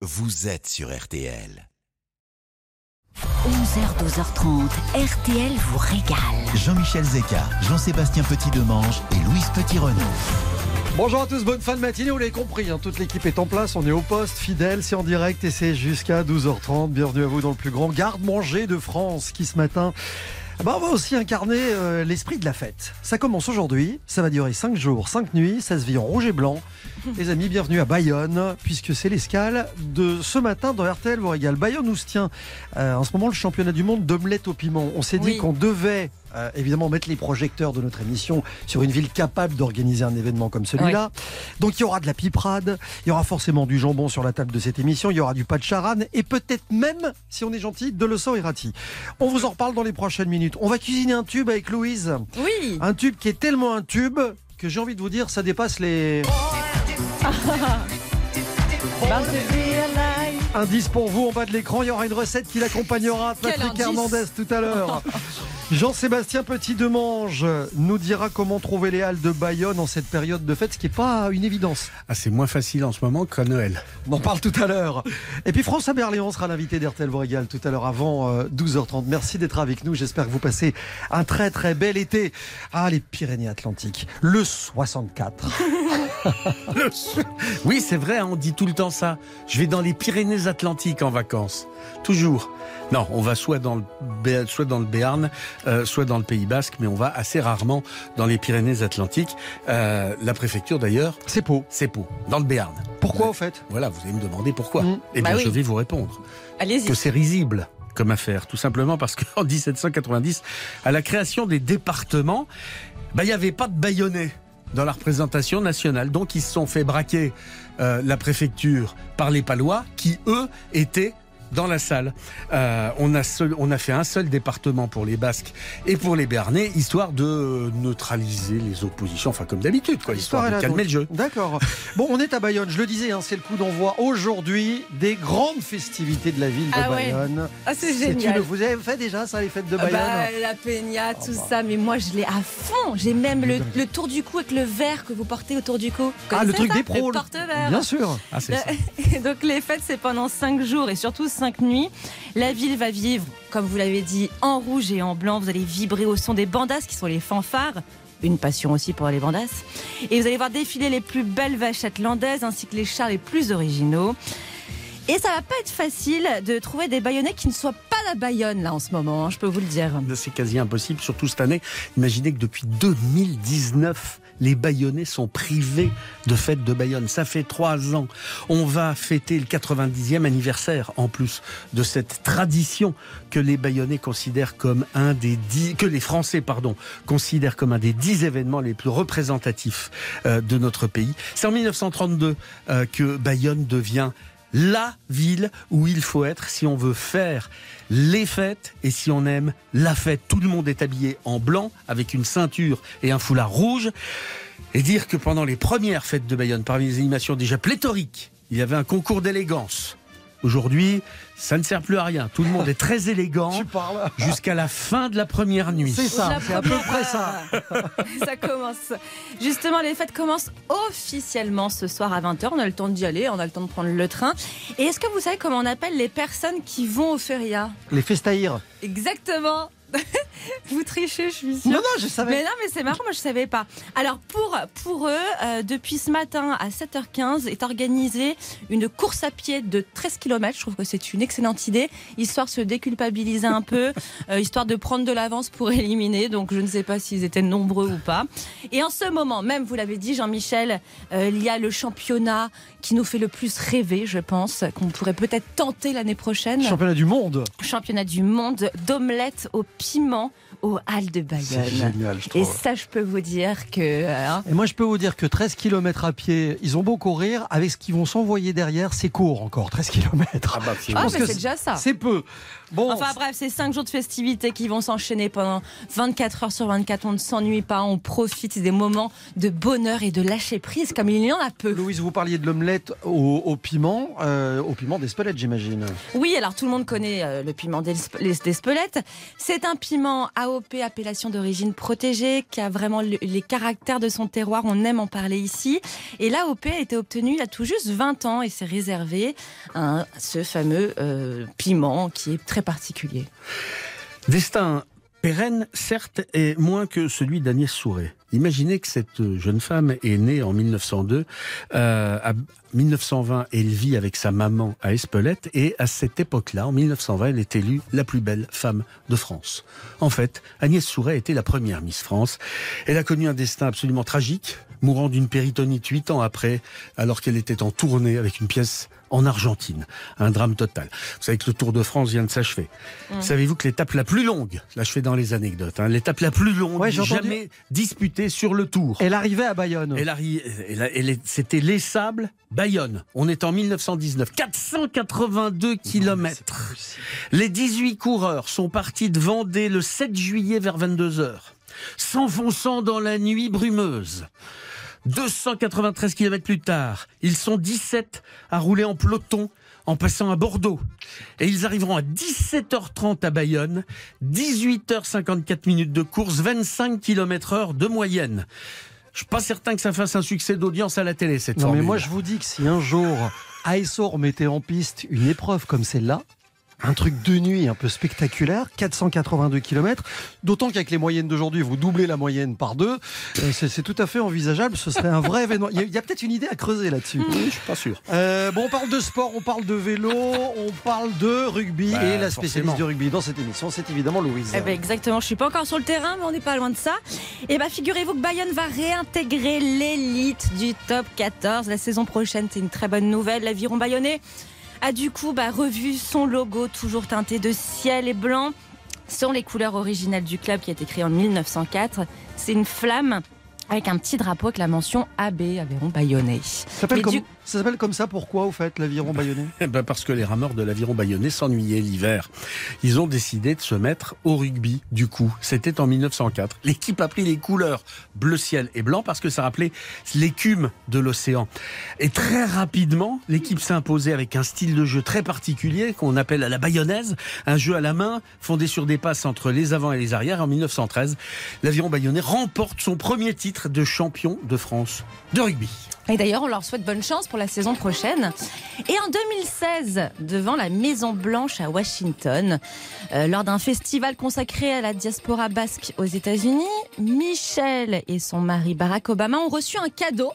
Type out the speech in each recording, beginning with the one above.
vous êtes sur RTL. 11h, 12h30, RTL vous régale. Jean-Michel Zeka, Jean-Sébastien Petit-Demange et Louise Petit-Renaud. Bonjour à tous, bonne fin de matinée, vous l'avez compris, hein, toute l'équipe est en place, on est au poste, fidèle, c'est en direct et c'est jusqu'à 12h30. Bienvenue à vous dans le plus grand garde-manger de France qui ce matin bah, on va aussi incarner euh, l'esprit de la fête. Ça commence aujourd'hui, ça va durer 5 jours, 5 nuits, ça se vit en rouge et blanc. Les amis, bienvenue à Bayonne, puisque c'est l'escale de ce matin dans RTL vous régale. Bayonne nous tient euh, en ce moment le championnat du monde d'omelette au piment. On s'est dit qu'on devait euh, évidemment mettre les projecteurs de notre émission sur une ville capable d'organiser un événement comme celui-là. Donc il y aura de la piperade, il y aura forcément du jambon sur la table de cette émission, il y aura du pas de charane et peut-être même, si on est gentil, de le sang et rati. On vous en reparle dans les prochaines minutes. On va cuisiner un tube avec Louise. Oui. Un tube qui est tellement un tube que j'ai envie de vous dire, ça dépasse les... Indice pour vous en bas de l'écran, il y aura une recette qui l'accompagnera. Patrick Hernandez tout à l'heure. Jean-Sébastien Petit-Demange nous dira comment trouver les halles de Bayonne en cette période de fête, ce qui n'est pas une évidence. Ah, c'est moins facile en ce moment qu'à Noël. On en parle tout à l'heure. Et puis François Berléand sera l'invité d'RTL vous régale tout à l'heure avant euh, 12h30. Merci d'être avec nous. J'espère que vous passez un très très bel été. Ah, les Pyrénées-Atlantiques. Le 64. Oui, c'est vrai, hein, on dit tout le temps ça. Je vais dans les Pyrénées-Atlantiques en vacances. Toujours. Non, on va soit dans le, soit dans le Béarn, euh, soit dans le Pays Basque, mais on va assez rarement dans les Pyrénées-Atlantiques. Euh, la préfecture, d'ailleurs, C'est Pau. c'est Pau, dans le Béarn. Pourquoi au fait? Voilà, vous allez me demander pourquoi. Mm. Eh Bah bien, oui. je vais vous répondre. Allez-y. que c'est risible comme affaire, tout simplement parce qu'en 1790, à la création des départements, bah, il n'y avait pas de Bayonnais dans la représentation nationale. Donc ils se sont fait braquer euh, la préfecture par les Palois, qui eux étaient dans la salle. Euh, on, a seul- on a fait un seul département pour les Basques et pour les Béarnais, histoire de neutraliser les oppositions, enfin comme d'habitude, quoi, histoire de calmer donc. le jeu. D'accord. Bon, on est à Bayonne. Je le disais, hein, c'est le coup d'envoi aujourd'hui des grandes festivités de la ville de Ah ouais. Bayonne. Ah, c'est une- génial. Vous avez fait déjà ça, les fêtes de Ah Bayonne bah, la peña, tout bah. ça, mais moi je l'ai à fond. J'ai même le, le tour du cou avec le verre que vous portez autour du cou. Ah, le truc des pros. Le porte-verre. Bien sûr. Ah, c'est ça. Et Donc les fêtes, c'est pendant 5 jours et surtout 5 nuits. La ville va vivre, comme vous l'avez dit, en rouge et en blanc. Vous allez vibrer au son des bandas, qui sont les fanfares. Une passion aussi pour les bandas. Et vous allez voir défiler les plus belles vachettes landaises ainsi que les chars les plus originaux. Et ça va pas être facile de trouver des baïonnets qui ne soient pas la Bayonne là en ce moment, hein, je peux vous le dire. C'est quasi impossible, surtout cette année. Imaginez que depuis 2019, les Bayonnais sont privés de fête de Bayonne. Ça fait trois ans. On va fêter le 90e anniversaire, en plus de cette tradition que les Bayonnais considèrent comme un des dix, que les Français, pardon, considèrent comme un des dix événements les plus représentatifs euh, de notre pays. C'est en 1932 euh, que Bayonne devient la ville où il faut être si on veut faire les fêtes et si on aime la fête. Tout le monde est habillé en blanc avec une ceinture et un foulard rouge. Et dire que pendant les premières fêtes de Bayonne, parmi les animations déjà pléthoriques, il y avait un concours d'élégance. Aujourd'hui, ça ne sert plus à rien. Tout le monde est très élégant jusqu'à la fin de la première nuit. C'est ça, c'est à peu près ça. ça commence. Justement, les fêtes commencent officiellement ce soir à 20h. On a le temps d'y aller, on a le temps de prendre le train. Et est-ce que vous savez comment on appelle les personnes qui vont au feria? Les festaïrs. Exactement. vous trichez, je suis sûre. Non, non, je savais. Mais non, mais c'est marrant, moi je savais pas. Alors pour, pour eux, euh, depuis ce matin à 7h15 est organisée une course à pied de 13 km. Je trouve que c'est une excellente idée, histoire de se déculpabiliser un peu, euh, histoire de prendre de l'avance pour éliminer. Donc je ne sais pas s'ils étaient nombreux ou pas. Et en ce moment même, vous l'avez dit Jean-Michel, euh, il y a le championnat qui nous fait le plus rêver, je pense, qu'on pourrait peut-être tenter l'année prochaine. Championnat du monde. Championnat du monde d'omelette au piment aux Halles de C'est Bayonne. génial, je Et ça, je peux vous dire que. hein, Et moi, je peux vous dire que 13 km à pied, ils ont beau courir, avec ce qu'ils vont s'envoyer derrière, c'est court encore, 13 km. Ah bah, c'est- Ah, pense mais c'est déjà ça. C'est peu. Bon, Enfin bref, c'est 5 jours de festivités qui vont s'enchaîner pendant 24 heures sur 24. On ne s'ennuie pas, on profite des moments de bonheur et de lâcher prise comme il y en a peu. Louise, vous parliez de l'omelette au, au piment, euh, au piment d'Espelette, j'imagine. Oui, alors tout le monde connaît euh, le piment d'Espelette. C'est un piment AOP, appellation d'origine protégée, qui a vraiment le- les caractères de son terroir. On aime en parler ici. Et l'AOP a été obtenue il y a tout juste 20 ans et c'est réservé à ce fameux euh, piment qui est très particulier. Destin pérenne, certes, et moins que celui d'Agnès Souret. Imaginez que cette jeune femme est née en 1902. Euh, à 1920, elle vit avec sa maman à Espelette et à cette époque-là, en 1920, elle est élue la plus belle femme de France. En fait, Agnès Souret était la première Miss France. Elle a connu un destin absolument tragique, mourant d'une péritonite huit ans après, alors qu'elle était en tournée avec une pièce en Argentine. Un drame total. Vous savez que le Tour de France vient de s'achever. Savez-vous que l'étape la plus longue, là je fais dans les anecdotes, hein, l'étape la plus longue Ouais, jamais disputée sur le Tour. Elle arrivait à Bayonne. Elle arri- elle a- elle est- C'était Les Sables, Bayonne. On est en 1919. 482 kilomètres. Les 18 coureurs sont partis de Vendée le 7 juillet vers 22 heures, s'enfonçant dans la nuit brumeuse. 293 kilomètres plus tard, ils sont 17 à rouler en peloton en passant à Bordeaux. Et ils arriveront à 17h30 à Bayonne, 18h54 minutes de course, 25 km heure de moyenne. Je suis pas certain que ça fasse un succès d'audience à la télé, cette Non, mais moi, je vous dis que si un jour ASO remettait en piste une épreuve comme celle-là, un truc de nuit un peu spectaculaire, 482 km, d'autant qu'avec les moyennes d'aujourd'hui, vous doublez la moyenne par deux, euh, c'est c'est tout à fait envisageable, ce serait un vrai événement. Il y a, il y a peut-être une idée à creuser là-dessus. Oui, je suis pas sûr. Euh, bon, on parle de sport, on parle de vélo, on parle de rugby Bah, et la spécialiste forcément. du rugby dans cette émission, c'est évidemment Louise. Eh ben, exactement, je suis pas encore sur le terrain, mais on n'est pas loin de ça. Et ben figurez-vous que Bayonne va réintégrer l'élite du top 14 la saison prochaine. C'est une très bonne nouvelle. L'aviron bayonnais a du coup bah, revu son logo, toujours teinté de ciel et blanc. Sont les couleurs originales du club qui a été créé en 1904. C'est une flamme avec un petit drapeau avec la mention AB, Aviron Bayonnais. ça s'appelle Mais comme, du- ça s'appelle comme ça, pourquoi au fait, l'aviron bayonnais ben parce que les rameurs de l'aviron bayonnais s'ennuyaient l'hiver. Ils ont décidé de se mettre au rugby, du coup. C'était en 1904. L'équipe a pris les couleurs bleu ciel et blanc parce que ça rappelait l'écume de l'océan. Et très rapidement, l'équipe s'est imposée avec un style de jeu très particulier qu'on appelle à la bayonnaise, un jeu à la main fondé sur des passes entre les avants et les arrières. En 1913, l'aviron bayonnais remporte son premier titre de champion de France de rugby. Et d'ailleurs, on leur souhaite bonne chance pour la saison prochaine. Et en 2016, devant la Maison Blanche à Washington, euh, lors d'un festival consacré à la diaspora basque aux États-Unis, Michel et son mari Barack Obama ont reçu un cadeau.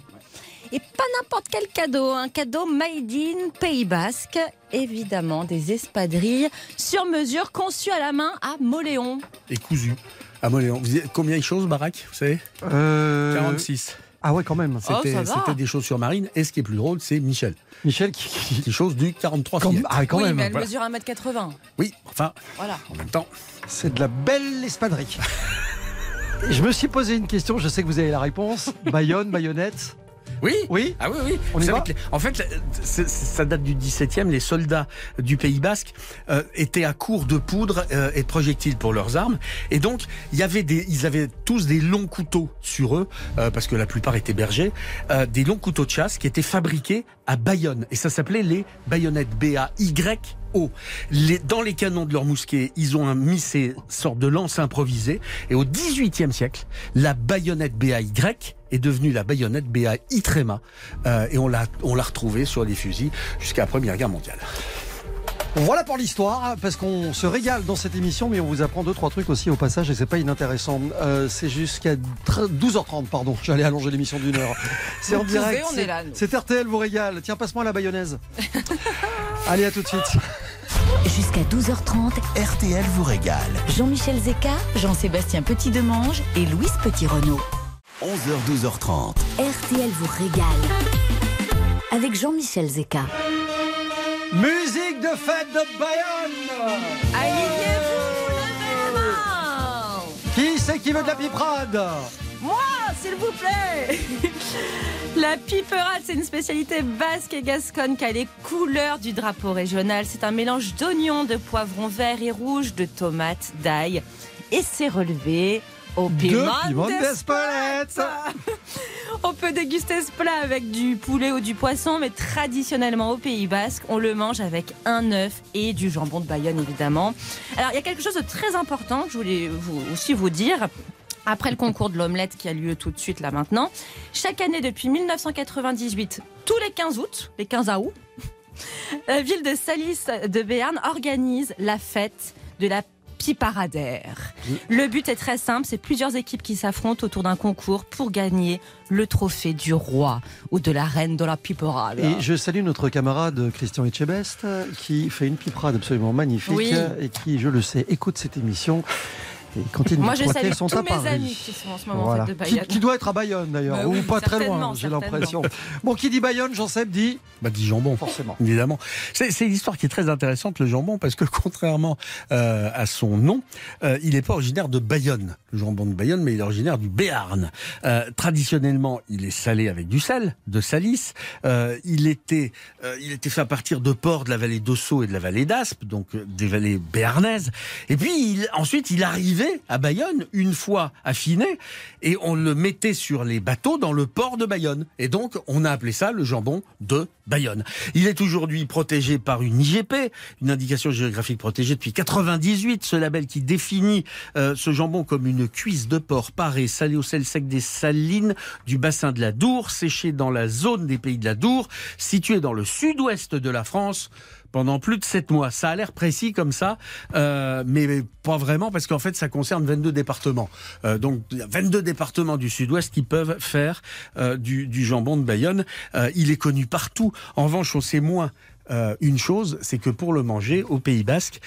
Et pas n'importe quel cadeau, un cadeau made in Pays Basque. Évidemment, des espadrilles sur mesure conçues à la main à Moléon. Et cousu. À Moléon. Vous combien il chose, Barack Vous savez? Euh, 46. Ah ouais, quand même. Oh, C'était des chaussures marines. Et ce qui est plus drôle, c'est Michel. Michel qui... qui- Qui chose du 43 quand-. Ah, quand oui, même. mais elle voilà. mesure 1m80. Oui, enfin, Voilà. en même temps. C'est de la belle espadrille. Je me suis posé une question, je sais que vous avez la réponse. Bayonne, baïonnette. Oui Oui Ah oui, oui. On y va les- En fait, ça date du 17e. Les soldats du Pays Basque euh, étaient à court de poudre euh, et de projectiles pour leurs armes. Et donc, il y avait des, ils avaient tous des longs couteaux sur eux, euh, parce que la plupart étaient bergers, euh, des longs couteaux de chasse qui étaient fabriqués à Bayonne. Et ça s'appelait les baïonnettes Les, dans les canons de leurs mousquets, ils ont mis ces sortes de lances improvisées. Et au 18e siècle, la baïonnette BAY est devenue la baïonnette BAI tréma. Euh, et on l'a, on l'a retrouvée sur les fusils jusqu'à la Première Guerre mondiale. Voilà pour l'histoire, parce qu'on se régale dans cette émission, mais on vous apprend deux, trois trucs aussi au passage, et c'est pas inintéressant. Euh, c'est jusqu'à tr- 12h30, pardon, j'allais allonger l'émission d'une heure. C'est en direct. c'est- RTL vous régale. Tiens, passe-moi la bayonnaise. Allez, à tout de suite. Jusqu'à 12h30, RTL vous régale. Jean-Michel Zeka, Jean-Sébastien Petit-Demange et Louise Petit-Renault. 11h, 12h30. RTL vous régale. Avec Jean-Michel Zeka. Musique de fête de Bayonne Alignez-vous, levez les mains Qui c'est qui veut de la piperade Moi, s'il vous plaît La piperade, c'est une spécialité basque et gasconne qui a les couleurs du drapeau régional. C'est un mélange d'oignons, de poivrons verts et rouges, de tomates, d'ail. Et c'est relevé au piment De On peut déguster ce plat avec du poulet ou du poisson, mais traditionnellement au Pays Basque, on le mange avec un œuf et du jambon de Bayonne évidemment. Alors il y a quelque chose de très important que je voulais vous, aussi vous dire. Après le concours de l'omelette qui a lieu tout de suite là maintenant, chaque année depuis 1998, tous les 15 août, les 15 août, la ville de Salis de Béarn organise la fête de la piparadère. Le but est très simple, c'est plusieurs équipes qui s'affrontent autour d'un concours pour gagner le trophée du roi ou de la reine de la piperade. Et je salue notre camarade Christian Etchebest qui fait une piperade absolument magnifique Oui. et qui, je le sais, écoute cette émission. Et il Moi je salue sont tous à mes amis qui sont en ce moment Voilà. en fait de Qui, Bayonne. qui doit être à Bayonne d'ailleurs, Bah ou oui, pas très loin, j'ai l'impression. Bon, qui dit Bayonne, Jean-Seb dit Bah, dit jambon. forcément. Évidemment. C'est une histoire qui est très intéressante, le jambon, parce que contrairement euh, à son nom, euh, il n'est pas originaire de Bayonne, le jambon de Bayonne, mais il est originaire du Béarn. Euh, traditionnellement, il est salé avec du sel, de Salis. Euh, il, était, euh, il était fait à partir de porcs de la vallée d'Ossau et de la vallée d'Aspe, donc des vallées béarnaises. Et puis il- ensuite, il arrivait à Bayonne, une fois affiné, et on le mettait sur les bateaux dans le port de Bayonne. Et donc, on a appelé ça le jambon de Bayonne. Il est aujourd'hui protégé par une IGP, une indication géographique protégée depuis 98, ce label qui définit euh, ce jambon comme une cuisse de porc parée, salée au sel sec des salines du bassin de la Dour, séché dans la zone des pays de la Dour, située dans le sud-ouest de la France pendant plus de sept mois. Ça a l'air précis comme ça, euh, mais pas vraiment parce qu'en fait ça concerne 22 départements. Euh, donc il y a 22 départements du sud-ouest qui peuvent faire euh, du, jambon de Bayonne. Il est connu partout. En revanche, on sait moins une chose, c'est que pour le manger au Pays Basque,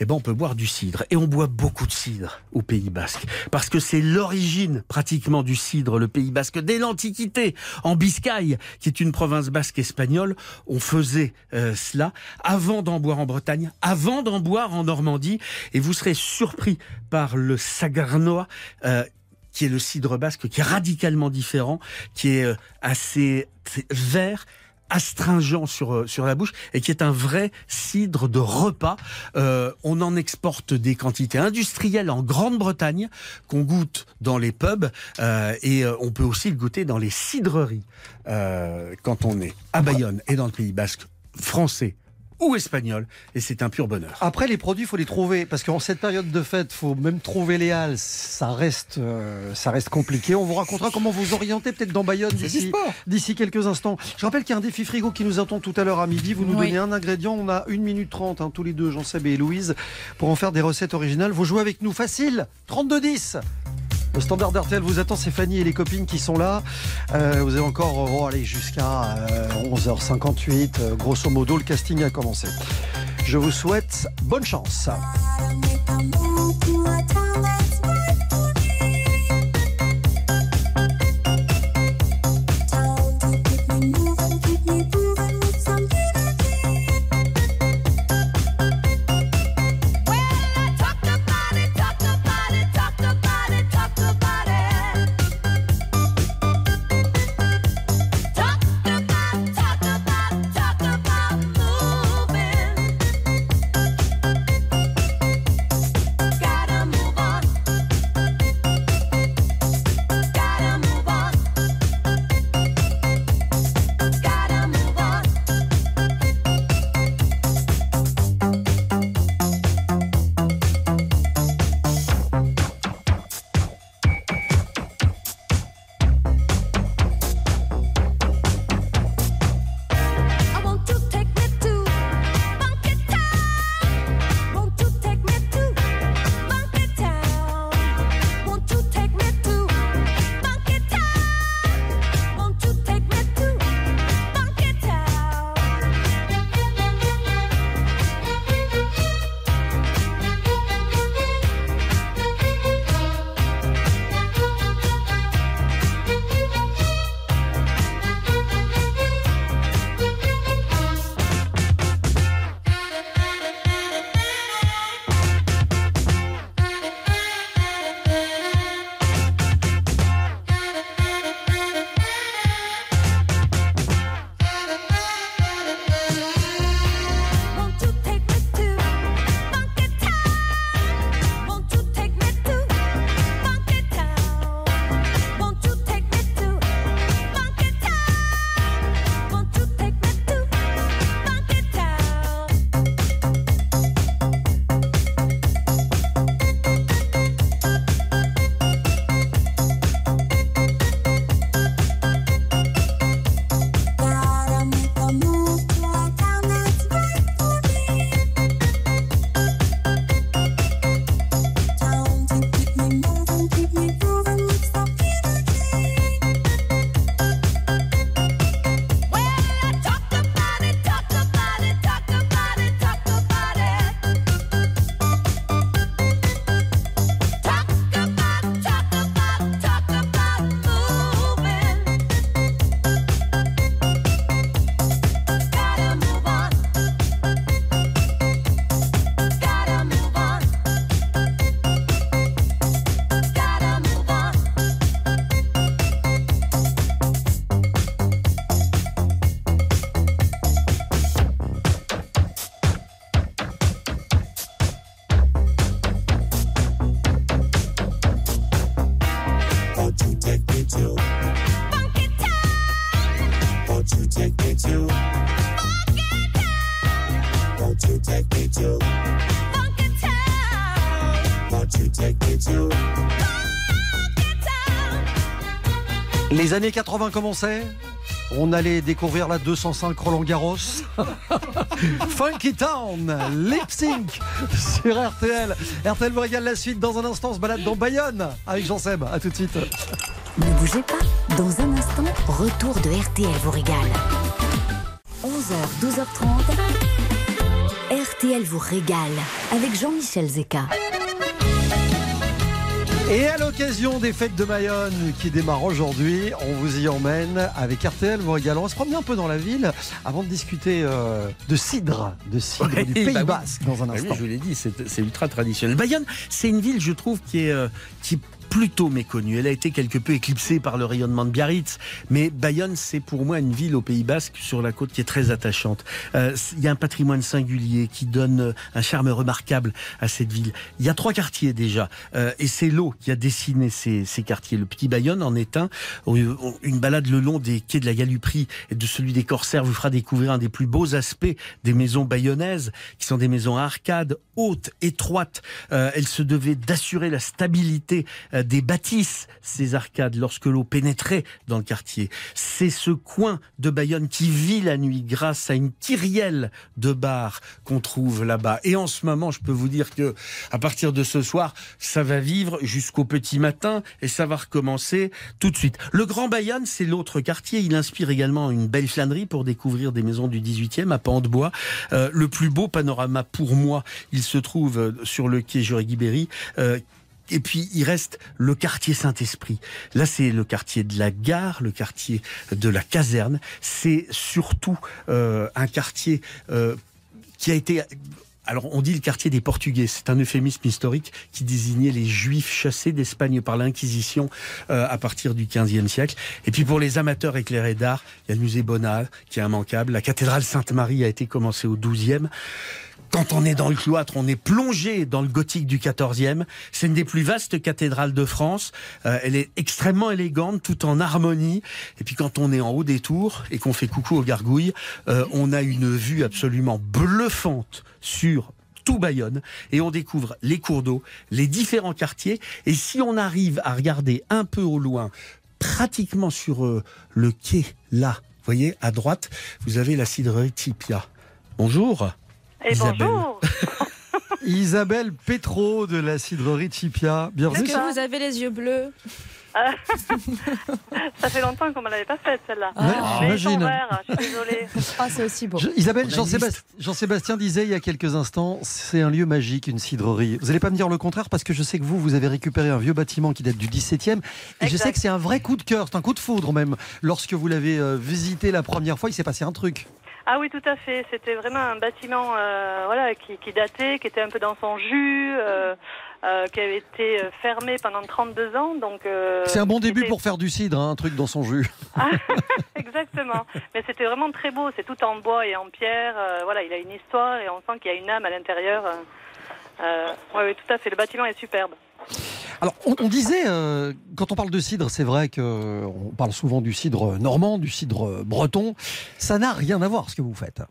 eh ben, on peut boire du cidre. Et on boit beaucoup de cidre au Pays Basque. Parce que c'est l'origine pratiquement du cidre, le Pays Basque. Dès l'Antiquité, en Biscaye, qui est une province basque espagnole, on faisait euh, cela avant d'en boire en Bretagne, avant d'en boire en Normandie. Et vous serez surpris par le sagarnois. euh, qui est le cidre basque, qui est radicalement différent, qui est euh, assez vert, astringent sur, euh, sur la bouche et qui est un vrai cidre de repas. Euh, on en exporte des quantités industrielles en Grande-Bretagne qu'on goûte dans les pubs euh, et on peut aussi le goûter dans les cidreries quand on est à Bayonne et dans le Pays Basque français ou espagnol et c'est un pur bonheur. Après, les produits, il faut les trouver. Parce qu'en cette période de fête, faut même trouver les halles. Ça reste, euh, ça reste compliqué. On vous racontera comment vous orienter peut-être dans Bayonne d'ici quelques instants. Je rappelle qu'il y a un défi frigo qui nous attend tout à l'heure à midi. Vous nous Oui. donnez un ingrédient. On a 1 minute 30, hein, tous les deux, Jean-Seb et Louise, pour en faire des recettes originales. Vous jouez avec nous facile. 32-10. Le standard d'RTL vous attend, c'est Fanny et les copines qui sont là. Euh, vous avez encore, oh, allez, jusqu'à euh, 11h58. Euh, grosso modo, le casting a commencé. Je vous souhaite bonne chance. Les années 80 commençaient on allait découvrir la 205 Roland Garros. Funky Town, Lip Sync sur RTL. RTL vous régale la suite dans un instant. Se balade dans Bayonne avec Jean Seb. À tout de suite. Ne bougez pas. Dans un instant, retour de RTL vous régale. 11h, 12h30. RTL vous régale avec Jean-Michel Zeka. Et à l'occasion des fêtes de Mayonne qui démarrent aujourd'hui, on vous y emmène avec RTL vous régale. On va se promener un peu dans la ville avant de discuter euh, de cidre, de cidre Ouais, du Pays bah oui. Basque dans un Bah oui, instant. je vous l'ai dit, c'est c'est ultra traditionnel. Bayonne, c'est une ville, je trouve, qui est, euh, qui est plutôt méconnue. Elle a été quelque peu éclipsée par le rayonnement de Biarritz, mais Bayonne, c'est pour moi une ville au Pays Basque sur la côte qui est très attachante. Euh, Il y a un patrimoine singulier qui donne euh, un charme remarquable à cette ville. Il y a trois quartiers déjà, euh, et c'est l'eau qui a dessiné ces, ces quartiers. Le Petit Bayonne en est un. Une balade le long des quais de la Galuperie et de celui des Corsaires vous fera découvrir un des plus beaux aspects des maisons bayonnaises, qui sont des maisons arcades, hautes, étroites. Euh, elles se devaient d'assurer la stabilité euh, des bâtisses, ces arcades, lorsque l'eau pénétrait dans le quartier. C'est ce coin de Bayonne qui vit la nuit grâce à une kyrielle de bars qu'on trouve là-bas. Et en ce moment, je peux vous dire que à partir de ce soir, ça va vivre jusqu'au petit matin et ça va recommencer tout de suite. Le Grand Bayonne, c'est l'autre quartier. Il inspire également une belle flânerie pour découvrir des maisons du 18e à Pan de Bois. Euh, le plus beau panorama pour moi, il se trouve euh, sur le quai Juré-Guibéry. Euh, et puis il reste le quartier Saint-Esprit. Là, c'est le quartier de la gare, le quartier de la caserne. C'est surtout euh, un quartier euh, qui a été alors, on dit le quartier des Portugais. C'est un euphémisme historique qui désignait les Juifs chassés d'Espagne par l'Inquisition euh, à partir du XVe siècle. Et puis, pour les amateurs éclairés d'art, il y a le musée Bonnat qui est immanquable. La cathédrale Sainte-Marie a été commencée au XIIe. Quand on est dans le cloître, on est plongé dans le gothique du XIVe. C'est une des plus vastes cathédrales de France. Euh, elle est extrêmement élégante, tout en harmonie. Et puis quand on est en haut des tours et qu'on fait coucou aux gargouilles, euh, on a une vue absolument bluffante sur tout Bayonne et on découvre les cours d'eau, les différents quartiers. Et si on arrive à regarder un peu au loin, pratiquement sur euh, le quai là, vous voyez, à droite, vous avez la cidrerie Tipia. Bonjour. Et Isabelle. bonjour. Isabelle Petro de la cidrerie Chipia. Bienvenue. Est-ce que vous avez les yeux bleus Ça fait longtemps qu'on ne l'avait pas faite celle-là. Ouais, Mais verts, je suis désolée. Ah, c'est aussi beau. Je- Isabelle, Jean-Sébastien disait il y a quelques instants, c'est un lieu magique, une cidrerie. Vous n'allez pas me dire le contraire parce que je sais que vous, vous avez récupéré un vieux bâtiment qui date du 17e et je sais que c'est un vrai coup de cœur, c'est un coup de foudre même. Lorsque vous l'avez euh, visité la première fois, il s'est passé un truc. Ah oui, tout à fait. C'était vraiment un bâtiment euh, voilà, qui, qui datait, qui était un peu dans son jus, euh, euh, qui avait été fermé pendant 32 ans. Donc C'est un bon début pour faire du cidre, hein, un truc dans son jus. Exactement. Mais c'était vraiment très beau. C'est tout en bois et en pierre. voilà, il a une histoire et on sent qu'il y a une âme à l'intérieur. Oui, oui, tout à fait. Le bâtiment est superbe. Alors, on, on disait, euh, quand on parle de cidre, c'est vrai qu'on parle souvent du cidre normand, du cidre breton. Ça n'a rien à voir ce que vous faites.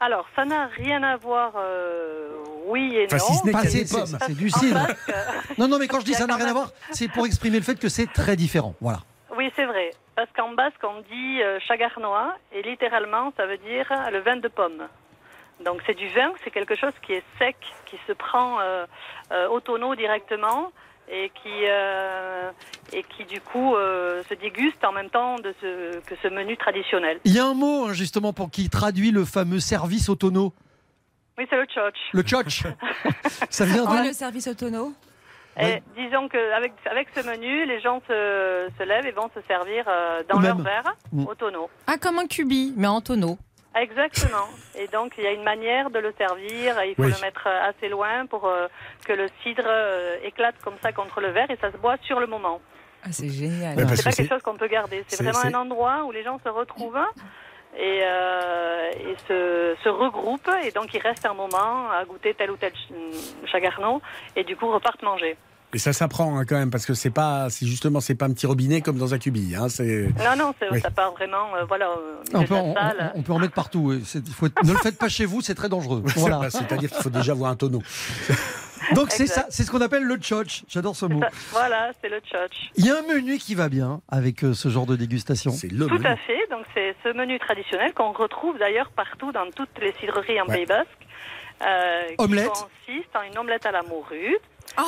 Alors, ça n'a rien à voir, euh, oui et Enfin, non. si ce n'est Pas- des pommes. c'est- du En cidre. basque, euh, Non, non, mais quand je dis ça n'a rien à voir, c'est pour exprimer le fait que c'est très différent. Voilà. Oui, c'est vrai. Parce qu'en basque, on dit euh, chagarnois, et littéralement, ça veut dire le vin de pomme. Donc c'est du vin, c'est quelque chose qui est sec, qui se prend euh, euh, au tonneau directement et qui, euh, et qui du coup euh, se déguste en même temps de ce, que ce menu traditionnel. Il y a un mot, hein, justement, pour qui traduit le fameux service au tonneau. Oui, c'est le tchotch. Le tchotch. ça vient de... le service autonome. Et disons qu'avec avec ce menu, les gens se, se lèvent et vont se servir euh, dans Ou leur même. verre au tonneau. Ah, comme un cubi, mais en tonneau. Exactement. Et donc, il y a une manière de le servir. Il faut Oui. le mettre euh, assez loin pour euh, que le cidre euh, éclate comme ça contre le verre et ça se boit sur le moment. Ah, c'est génial. Ouais, C'est pas que quelque chose qu'on peut garder. C'est vraiment un endroit où les gens se retrouvent et, euh, et se, se regroupent. Et donc, ils restent un moment à goûter tel ou tel ch- chagarnon et du coup repartent manger. Et ça s'apprend hein, quand même parce que c'est pas, c'est justement, c'est pas un petit robinet comme dans un cubi. Hein, c'est. Non, non, Oui. ça part vraiment, euh, voilà, euh, On peut, en, salle. on- on peut en mettre partout. faut ne le faites pas chez vous, c'est très dangereux. Voilà. C'est-à-dire qu'il faut déjà avoir un tonneau. Donc c'est ça, c'est ce qu'on appelle le tchotch. J'adore ce mot. Ça- Voilà, c'est le tchotch. Il y a un menu qui va bien avec euh, ce genre de dégustation. C'est le Tout menu. à fait. Donc c'est ce menu traditionnel qu'on retrouve d'ailleurs partout dans toutes les cidreries en Ouais. Pays Basque. Euh, Omelette. Qui consiste en une omelette à la morue. Oh.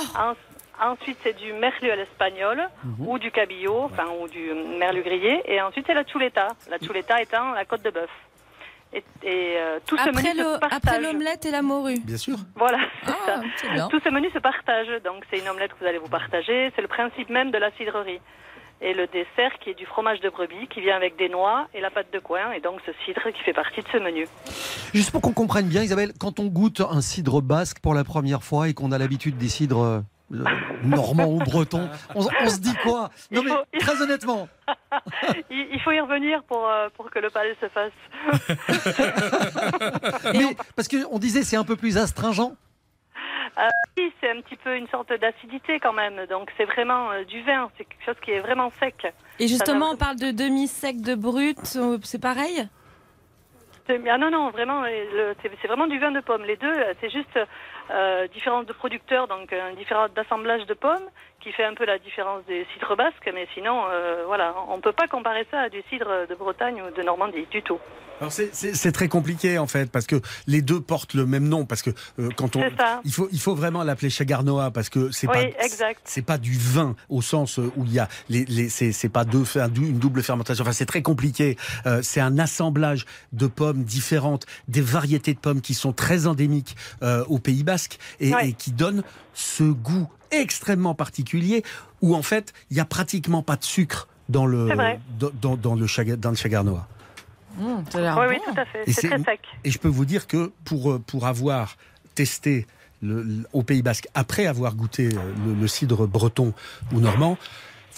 En- ensuite c'est du merlu à l'espagnol Mhm. ou du cabillaud, enfin ou du merlu grillé. Et ensuite c'est la chuleta. La chuleta étant la côte de bœuf. Et, et, euh, tout ce Après menu se partage. après l'omelette et la morue. Bien sûr. Voilà, c'est Ah, ça. c'est bien. Tout ce menu se partage, donc c'est une omelette que vous allez vous partager. C'est le principe même de la cidrerie. Et le dessert qui est du fromage de brebis qui vient avec des noix et la pâte de coin et donc ce cidre qui fait partie de ce menu. Juste pour qu'on comprenne bien, Isabelle, quand on goûte un cidre basque pour la première fois et qu'on a l'habitude des cidres euh, normands ou bretons, on, on se dit quoi? Non mais très honnêtement, Il, il faut y revenir pour, euh, pour que le palais se fasse. mais, parce qu'on disait c'est un peu plus astringent. Euh, oui, c'est un petit peu une sorte d'acidité quand même, donc c'est vraiment euh, du vin, c'est quelque chose qui est vraiment sec. Et justement, on parle de demi-sec, de brut, c'est pareil? Ah non, non, vraiment, c'est vraiment du vin de pomme. Les deux, c'est juste différence de producteurs, donc un différent d'assemblage de pommes qui fait un peu la différence des cidres basques, mais sinon, euh, voilà, on ne peut pas comparer ça à du cidre de Bretagne ou de Normandie du tout. Alors c'est- très compliqué en fait parce que les deux portent le même nom parce que euh, quand on il faut il faut vraiment l'appeler Chagarnoa parce que c'est Oui, pas c'est pas du vin au sens où il y a les, les c'est c'est pas deux une double fermentation. Enfin c'est très compliqué. Euh, c'est un assemblage de pommes différentes des variétés de pommes qui sont très endémiques euh, au Pays Basque et, et qui donnent ce goût extrêmement particulier où en fait il y a pratiquement pas de sucre dans le C'est vrai. dans, dans, dans le chaga- dans le Chagarnoa. Mmh, oui, bon. oui, tout à fait. C'est très sec. Et je peux vous dire que pour, euh, pour avoir testé le- le- au Pays Basque, après avoir goûté euh, le, le cidre breton ou normand,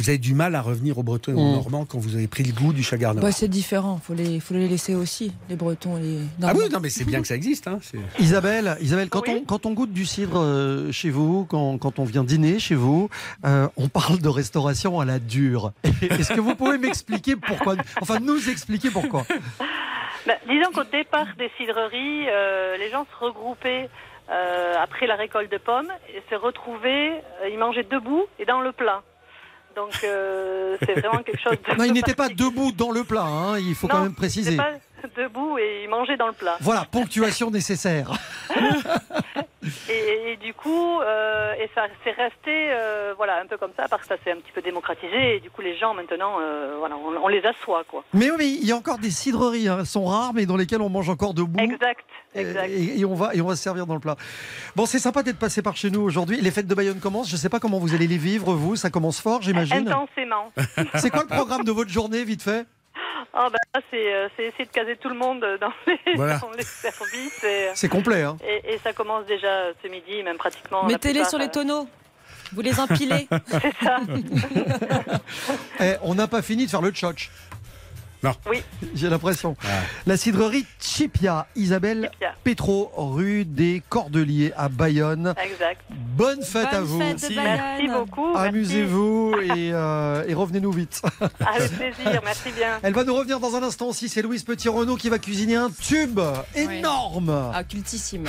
vous avez du mal à revenir au breton et au Mm. normand quand vous avez pris le goût du chagarnois. Bah, c'est différent, faut les, faut les laisser aussi, les Bretons et les. ah oui, non, mais c'est bien que ça existe. Hein, c'est- Isabelle, Isabelle, quand, Oui. on, quand on goûte du cidre euh, chez vous, quand, quand on vient dîner chez vous, euh, on parle de restauration à la dure. Est-ce que vous pouvez m'expliquer pourquoi Enfin, nous expliquer pourquoi? Ben, disons qu'au départ des cidreries, euh, les gens se regroupaient euh, après la récolte de pommes et se retrouvaient, euh, ils mangeaient debout et dans le plat. Donc euh, c'est vraiment quelque chose de. Non, il n'était pas debout dans le plat, hein, il faut quand même préciser. Pas debout et mangeaient dans le plat. Voilà, ponctuation nécessaire. Et, et du coup, euh, et ça s'est resté, euh, voilà, un peu comme ça, parce que ça s'est un petit peu démocratisé. Et du coup, les gens maintenant, euh, voilà, on, on les assoit, quoi. Mais oui, mais il y a encore des cidreries, hein, elles sont rares, mais dans lesquelles on mange encore debout. Exact, exact. et- et on va et on va se servir dans le plat. Bon, c'est sympa d'être passé par chez nous aujourd'hui. Les fêtes de Bayonne commencent. Je ne sais pas comment vous allez les vivre vous. Ça commence fort, j'imagine. Intensément. C'est quoi le programme de votre journée, vite fait? Ah ben là, c'est euh, c'est essayer de caser tout le monde dans les, Voilà. dans les services. Et, C'est complet. Hein. et, et ça commence déjà ce midi, même pratiquement. Mettez-les sur les euh, tonneaux. Vous les empilez. C'est ça. Eh, on n'a pas fini de faire le tchotch. Non. Oui. J'ai l'impression. Ah. La cidrerie Chipia, Isabelle Chipia. Pétro, rue des Cordeliers à Bayonne. Exact. Bonne fête à vous. fête Merci beaucoup. Amusez-vous et, euh, et revenez-nous vite. Avec plaisir. Merci bien. Elle va nous revenir dans un instant aussi. C'est Louise Petit-Renaud qui va cuisiner un tube énorme. Ah, cultissime.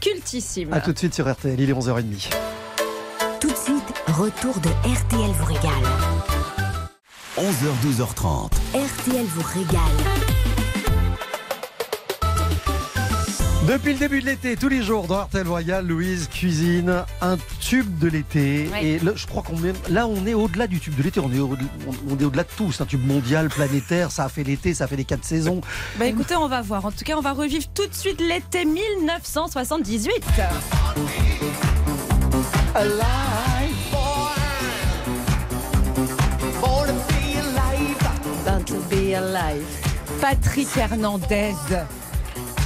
Cultissime. A tout de suite sur RTL, il est 11h30. Tout de suite, retour de RTL vous régale. 11h, 12h30. RTL vous régale. Depuis le début de l'été, tous les jours dans RTL Royal, Louise cuisine un tube de l'été. Ouais. Et là, je crois qu'on est, là, on est au-delà du tube de l'été. On est, au- on est au-delà de tout. C'est un tube mondial, planétaire. Ça a fait l'été, ça a fait les quatre saisons. Bah écoutez, on va voir. En tout cas, on va revivre tout de suite l'été 1978. Born be alive. Patrick Hernandez.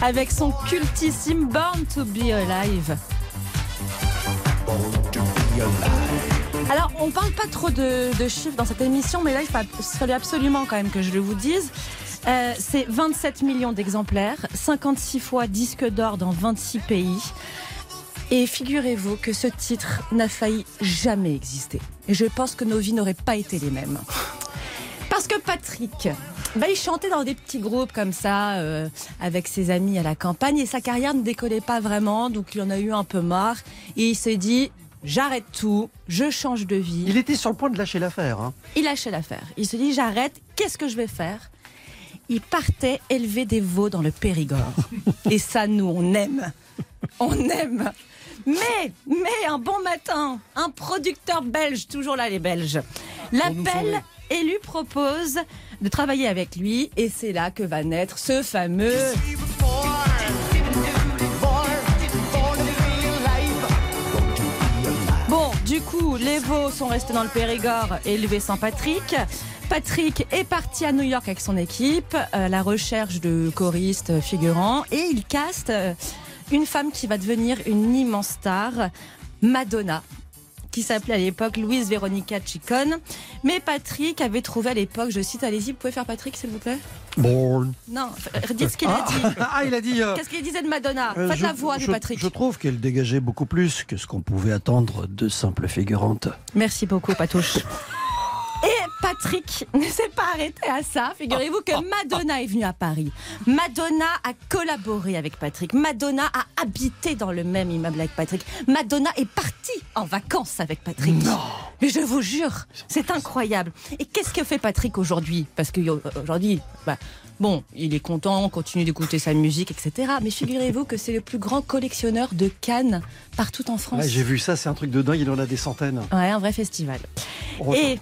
Avec son cultissime Born to be alive. Alors, on parle pas trop de, chiffres dans cette émission, mais là, il fallait absolument quand même que je le vous dise. Euh, c'est 27 millions d'exemplaires, 56 fois disque d'or dans 26 pays. Et figurez-vous que ce titre n'a failli jamais exister. Et je pense que nos vies n'auraient pas été les mêmes. Parce que Patrick, bah, il chantait dans des petits groupes comme ça, euh, avec ses amis à la campagne, et sa carrière ne décollait pas vraiment, donc il en a eu un peu marre. Et il s'est dit, j'arrête tout, je change de vie. Il était sur le point de lâcher l'affaire. hein. Il lâchait l'affaire. Il se dit j'arrête, qu'est-ce que je vais faire? Il partait élever des veaux dans le Périgord. Et ça, nous, on aime. On aime. Mais, mais un bon matin, un producteur belge, toujours là les Belges, l'appelle et lui propose de travailler avec lui. Et c'est là que va naître ce fameux... Bon, du coup, les veaux sont restés dans le Périgord élevés sans Patrick. Patrick est parti à New York avec son équipe, à la recherche de choristes euh, figurants, et il caste euh, une femme qui va devenir une immense star, Madonna qui s'appelait à l'époque Louise Veronica Chicone. Mais Patrick avait trouvé à l'époque, je cite, allez-y, vous pouvez faire Patrick s'il vous plaît Bon. Non, f- dites ce qu'il a dit. Ah, il a dit. euh, Qu'est-ce qu'il disait de Madonna Euh, Faites je- la voix de Patrick. Je trouve qu'elle dégageait beaucoup plus que ce qu'on pouvait attendre de simples figurantes. Merci beaucoup, Patouche. Patrick ne s'est pas arrêté à ça. Figurez-vous que Madonna est venue à Paris. Madonna a collaboré avec Patrick. Madonna a habité dans le même immeuble avec Patrick. Madonna est partie en vacances avec Patrick. Mais je vous jure, c'est incroyable. Et qu'est-ce que fait Patrick aujourd'hui? Parce qu'aujourd'hui, bah, bon, il est content, on continue d'écouter sa musique, etc. Mais figurez-vous que c'est le plus grand collectionneur de cannes partout en France. ouais, J'ai vu ça, c'est un truc de dingue, il en a des centaines. Ouais, un vrai festival. Et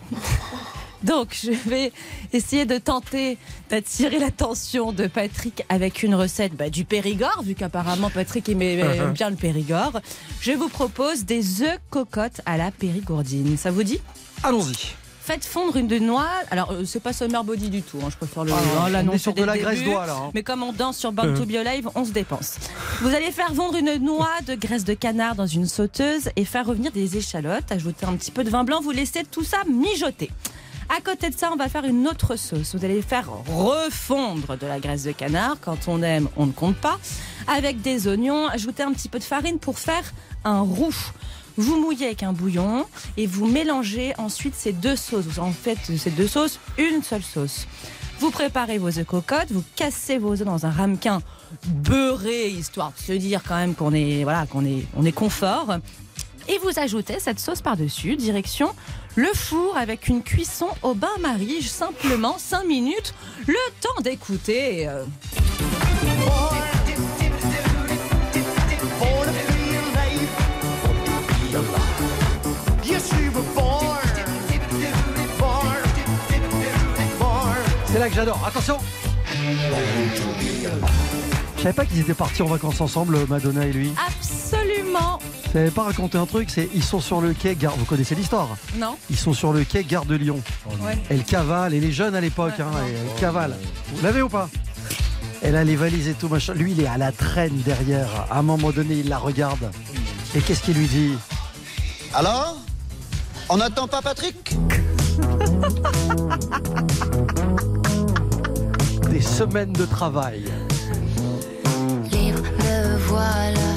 donc, je vais essayer de tenter d'attirer l'attention de Patrick avec une recette bah, du Périgord, vu qu'apparemment Patrick aimait Uh-huh. bien le Périgord. Je vous propose des œufs cocottes à la périgourdine. Ça vous dit? Allons-y. Faites fondre une de noix. Alors, euh, c'est pas Summer Body du tout. hein, je préfère le Ah, hein, on est l'annoncer sur dès de le la graisse d'oie, là, hein. Mais comme on danse sur Born to Be Alive, on se dépense. Vous allez faire fondre une noix de graisse de canard dans une sauteuse et faire revenir des échalotes. Ajouter un petit peu de vin blanc. Vous laissez tout ça mijoter. À côté de ça, on va faire une autre sauce. Vous allez faire refondre de la graisse de canard. Quand on aime, on ne compte pas. Avec des oignons, ajouter un petit peu de farine pour faire un roux. Vous mouillez avec un bouillon et vous mélangez ensuite ces deux sauces. Vous en faites ces deux sauces une seule sauce. Vous préparez vos œufs cocottes, vous cassez vos œufs dans un ramequin beurré, histoire de se dire quand même qu'on est, voilà, qu'on est, on est confort. Et vous ajoutez cette sauce par-dessus, direction le four avec une cuisson au bain-marie, simplement 5 minutes, le temps d'écouter. euh, C'est là que j'adore. Attention Je savais pas qu'ils étaient partis en vacances ensemble, Madonna et lui. Absolument Je pas raconter un truc, c'est ils sont sur le quai, gare, vous connaissez l'histoire non. Ils sont sur le quai Gare de Lyon. Ouais. Elle cavale, elle est jeune à l'époque, Ouais, hein, et elle cavale. Vous l'avez ou pas Elle a les valises et tout, machin. Lui, il est à la traîne derrière. À un moment donné, il la regarde. Et qu'est-ce qu'il lui dit Alors On n'attend pas Patrick Des semaines de travail. Libre, me voilà,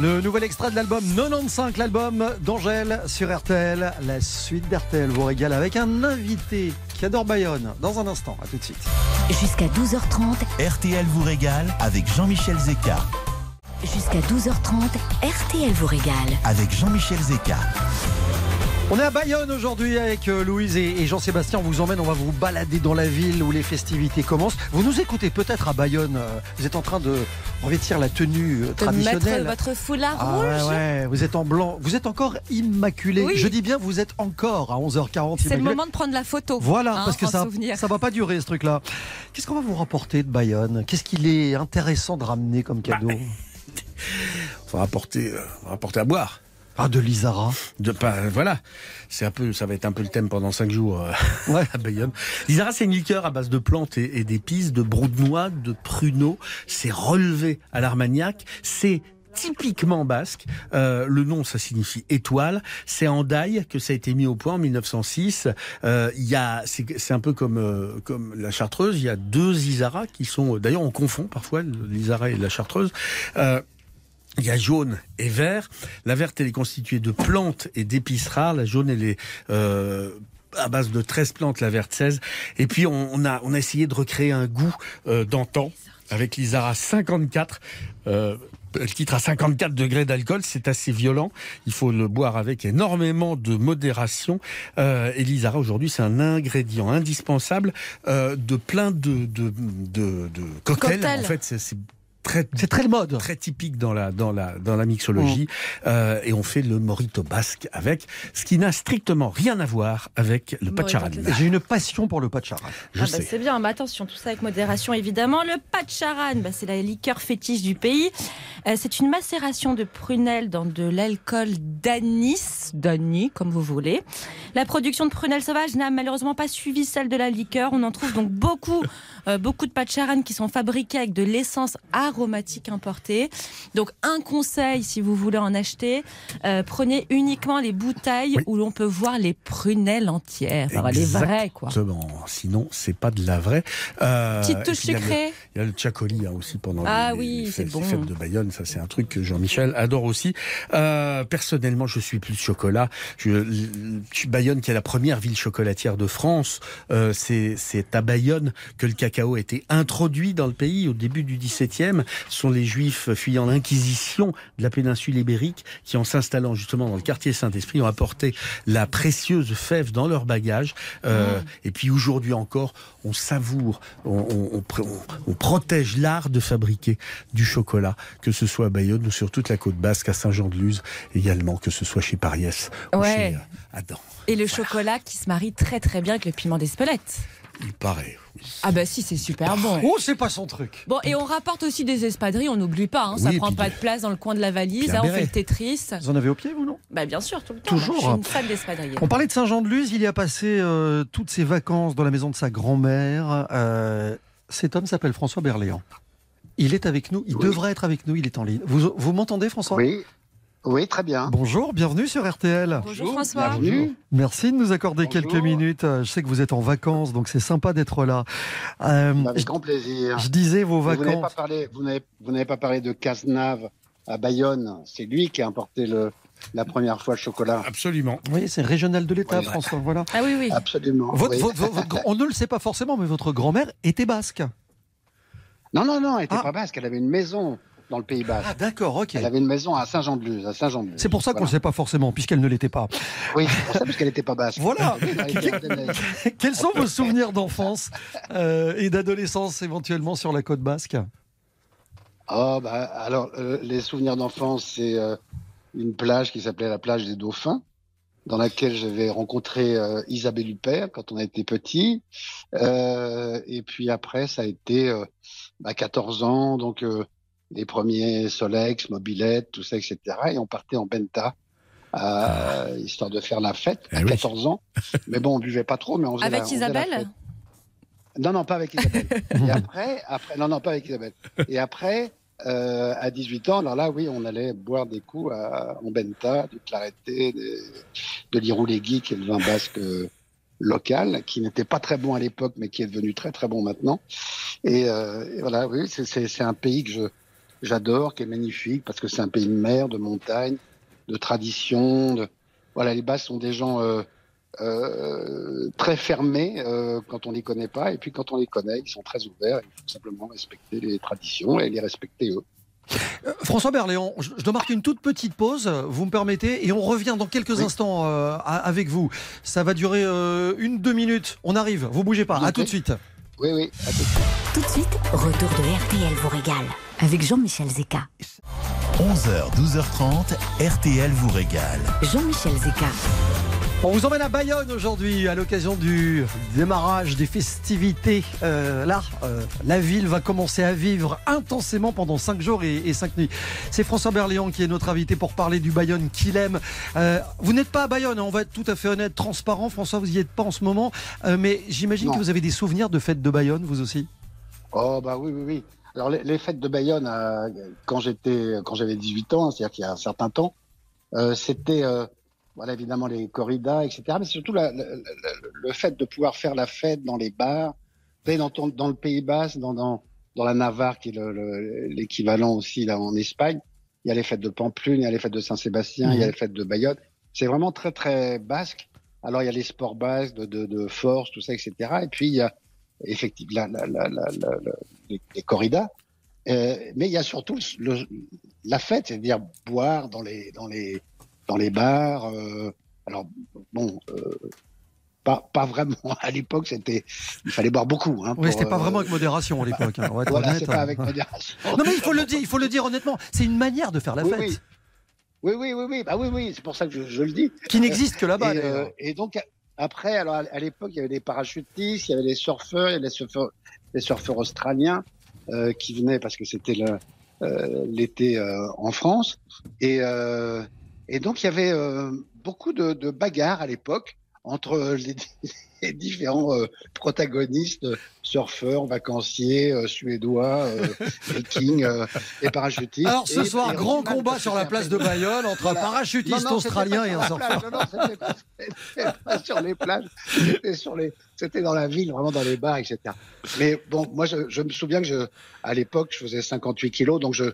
Le nouvel extrait de l'album 95, l'album d'Angèle sur RTL. La suite d'RTL vous régale avec un invité qui adore Bayonne. Dans un instant, à tout de suite. Jusqu'à 12h30, RTL vous régale avec Jean-Michel Zeka. jusqu'à 12h30, RTL vous régale. Avec Jean-Michel Zeka. On est à Bayonne aujourd'hui avec euh, Louise et, Jean-Sébastien. On vous emmène, on va vous balader dans la ville où les festivités commencent. Vous nous écoutez peut-être à Bayonne. euh, Vous êtes en train de revêtir la tenue euh, De traditionnelle. mettre votre foulard Ah rouge. ouais, ouais, vous êtes en blanc, vous êtes encore immaculé. Oui. Je dis bien, vous êtes encore à 11h40 C'est le moment de prendre la photo. Voilà, hein, parce que ça, souvenir. ça va pas durer ce truc-là. Qu'est-ce qu'on va vous rapporter de Bayonne? Qu'est-ce qu'il est intéressant de ramener comme cadeau? On va rapporter, euh, on va rapporter à boire. Ah, de l'Isara. De pas, voilà, c'est un peu, ça va être un peu le thème pendant cinq jours euh, Ouais. à Bayonne. L'Isara, c'est une liqueur à base de plantes et, et d'épices, de brou de noix, de pruneaux. C'est relevé à l'Armagnac. C'est typiquement basque. Euh, le nom, ça signifie étoile. C'est en Daille que ça a été mis au point en 1906. Euh, Il y a, c'est un peu comme euh, comme la Chartreuse. Il y a deux Isara qui sont, d'ailleurs, on confond parfois l'Isara et la Chartreuse. Euh, il y a jaune et vert. La verte, elle est constituée de plantes et d'épices rares. La jaune, elle est euh, à base de 13 plantes, la verte 16. Et puis, on, on a, on a essayé de recréer un goût euh, d'antan avec l'Isara 54. Euh, le titre à 54 degrés d'alcool, c'est assez violent. Il faut le boire avec énormément de modération. Euh, et l'Isara aujourd'hui, c'est un ingrédient indispensable euh, de plein de, de, de, de cocktails. Cocktail. En fait, c'est c'est très C'est très le mode. très typique dans la dans la dans la mixologie euh, et on fait le morito basque avec ce qui n'a strictement rien à voir avec le classique. J'ai une passion pour le pacharan. Je Ah bah, sais. c'est bien, mais attention, tout ça avec modération évidemment. Le pacharan, bah, c'est la liqueur fétiche du pays. Euh, c'est une macération de prunelles dans de l'alcool d'anis, d'anis comme vous voulez. La production de prunelles sauvages n'a malheureusement pas suivi celle de la liqueur. On en trouve donc beaucoup, euh, beaucoup de pacharan qui sont fabriqués avec de l'essence aromatique importée. Donc un conseil, si vous voulez en acheter, euh, prenez uniquement les bouteilles Oui. où l'on peut voir les prunelles entières, les vraies quoi. Exactement. Sinon, c'est pas de la vraie. Petite et touche puis, il y a le- sucrée. Il y a le hein, aussi pendant Ah les, oui, les c'est fêtes, bon. les fêtes de Bayonne. Ça, c'est un truc que Jean-Michel adore aussi. Euh, personnellement, je suis plus chocolat. Je, je- Bayonne, qui est la première ville chocolatière de France, euh, c'est à Bayonne que le cacao a été introduit dans le pays au début du XVIIe. Ce sont les Juifs fuyant l'Inquisition de la péninsule ibérique qui, en s'installant justement dans le quartier Saint-Esprit, ont apporté la précieuse fève dans leur bagage. Euh, Et puis aujourd'hui encore, on savoure, on, on- on pr- on- on protège l'art de fabriquer du chocolat, que ce soit à Bayonne ou sur toute la côte basque, à Saint-Jean-de-Luz, également que ce soit chez Pariès ou Ouais. chez euh, Adam. Et le chocolat qui se marie très très bien avec le piment d'Espelette. Il paraît. Ah bah si, c'est super bon. Oh, c'est pas son truc. Bon, et on rapporte aussi des espadrilles, on n'oublie pas, hein, ça Oui, prend pas de place dans le coin de la valise, hein, on fait le Tetris. Vous en avez au pied, vous, non? Bah bien sûr, tout le temps. Toujours. Je suis une fan d'espadrilles. On parlait de Saint-Jean-de-Luz, il y a passé euh, toutes ses vacances dans la maison de sa grand-mère. Euh, cet homme s'appelle François Berléand. Il est avec nous, il Oui. devrait être avec nous, il est en ligne. Vous, vous m'entendez François? Oui, oui, très bien. Bonjour, bienvenue sur RTL. Bonjour François. Bienvenue. Merci de nous accorder Bonjour. quelques minutes. Je sais que vous êtes en vacances, donc c'est sympa d'être là. Euh, Avec je, grand plaisir. je disais vos Vous n'avez pas vacances. parlé, vous n'avez, pas parlé de Cazenave à Bayonne. C'est lui qui a importé le, la première fois le chocolat. Absolument. Oui, c'est régional de l'État, Oui. François. Voilà. Ah oui, oui. Absolument. Votre- oui. votre- votre- votre grand- on ne le sait pas forcément, mais votre grand-mère était basque. Non, non, non, elle n'était Ah. pas basque. Elle avait une maison dans le Pays Basque. Ah, d'accord, ok. Elle avait une maison à Saint-Jean-de-Luz, à Saint-Jean-de-Luz. C'est pour ça qu'on ne Voilà. sait pas forcément, puisqu'elle ne l'était pas. Oui, c'est pour ça, parce qu'elle n'était pas basque. Voilà. Quels sont vos souvenirs d'enfance euh, et d'adolescence éventuellement sur la côte basque? Oh, bah, alors, euh, les souvenirs d'enfance, c'est euh, une plage qui s'appelait la plage des Dauphins, dans laquelle j'avais rencontré euh, Isabelle Huppert quand on a été petit. Et puis après, ça a été bah, 14 ans, donc les premiers Solex, Mobilette, tout ça, etc. Et on partait en Benta. euh, histoire de faire la fête Eh à oui. 14 ans. Mais bon, on buvait pas trop, mais on faisait la- Avec faisait la fête. Isabelle Non, non, pas avec Isabelle. Et après, après, non, non, pas avec Isabelle. Et après, euh, à 18 ans, alors là, oui, on allait boire des coups à, en Benta, du clareté, de l'Iroulegui, qui est le vin basque euh, local, qui n'était pas très bon à l'époque, mais qui est devenu très très bon maintenant. Et, euh, et voilà, oui, c'est un pays que je j'adore, qui est magnifique parce que c'est un pays de mer, de montagne, de tradition. De... Voilà, les Basques sont des gens euh, euh, très fermés euh, quand on les connaît pas, et puis quand on les connaît, ils sont très ouverts. Il faut simplement respecter les traditions et les respecter eux. François Berléand, je dois marquer une toute petite pause, vous me permettez, et on revient dans quelques Oui. instants euh, avec vous. Ça va durer euh, une, deux minutes. On arrive, vous bougez pas. Bien À tout de suite. Oui, oui, à tout de suite. Tout de suite, retour de RTL vous régale avec Jean-Michel Zeka. 11h, 12h30, RTL vous régale. Jean-Michel Zeka. On vous emmène à Bayonne aujourd'hui à l'occasion du démarrage des festivités. Euh, là, euh, la ville va commencer à vivre intensément pendant 5 jours et, et 5 nuits. C'est François Berléand qui est notre invité pour parler du Bayonne qu'il aime. Euh, vous n'êtes pas à Bayonne, hein, on va être tout à fait honnête, transparent. François, vous n'y êtes pas en ce moment. Euh, mais j'imagine que vous avez des souvenirs de fêtes de Bayonne, vous aussi? Oh bah oui, oui, oui. Alors les, les fêtes de Bayonne, euh, quand j'étais, quand j'avais 18 ans, hein, c'est-à-dire qu'il y a un certain temps, euh, c'était, euh, voilà, évidemment les corridas, etc. Mais surtout la- la- la- le fait de pouvoir faire la fête dans les bars, dans, ton- dans le Pays Basque, dans, dans, dans la Navarre, qui est le- le- l'équivalent aussi là en Espagne, il y a les fêtes de Pamplune, il y a les fêtes de Saint-Sébastien, il y a les fêtes de Bayonne. C'est vraiment très très basque. Alors il y a les sports basques de, de, de force, tout ça, etc. Et puis il y a effectivement la, les, les corridas. Euh, mais il y a surtout le, la fête, c'est-à-dire boire dans les dans les dans les bars. euh, alors bon, euh, pas pas vraiment. À l'époque, c'était il fallait boire beaucoup. Hein, Oui, pour, c'était pas vraiment avec modération à l'époque. hein, Voilà, c'est pas avec modération. Non mais il faut le dire, il faut le dire honnêtement. C'est une manière de faire la Oui, fête oui. Oui, oui, oui, oui, bah oui, oui, c'est pour ça que je, je le dis. qui n'existe que là-bas. Et, euh, et donc après, alors à l'époque, il y avait des parachutistes, il y avait les surfeurs, il y avait les surfeurs, les surfeurs australiens euh, qui venaient parce que c'était euh, l'été euh, en France. Et, euh, et donc il y avait euh, beaucoup de, de bagarres à l'époque entre les, les différents euh, protagonistes, euh, surfeurs, vacanciers, euh, suédois, euh, vikings euh, et parachutistes. Alors ce Et- soir, et grand combat sur la place de Bayonne entre un parachutiste Non, non, c'était australien et un surfeur. Non, non, c'était pas, c'était pas sur les plages, c'était sur les, c'était dans la ville, vraiment dans les bars, etc. Mais bon, moi, je, je me souviens que je, à l'époque, je faisais 58 kilos, donc je,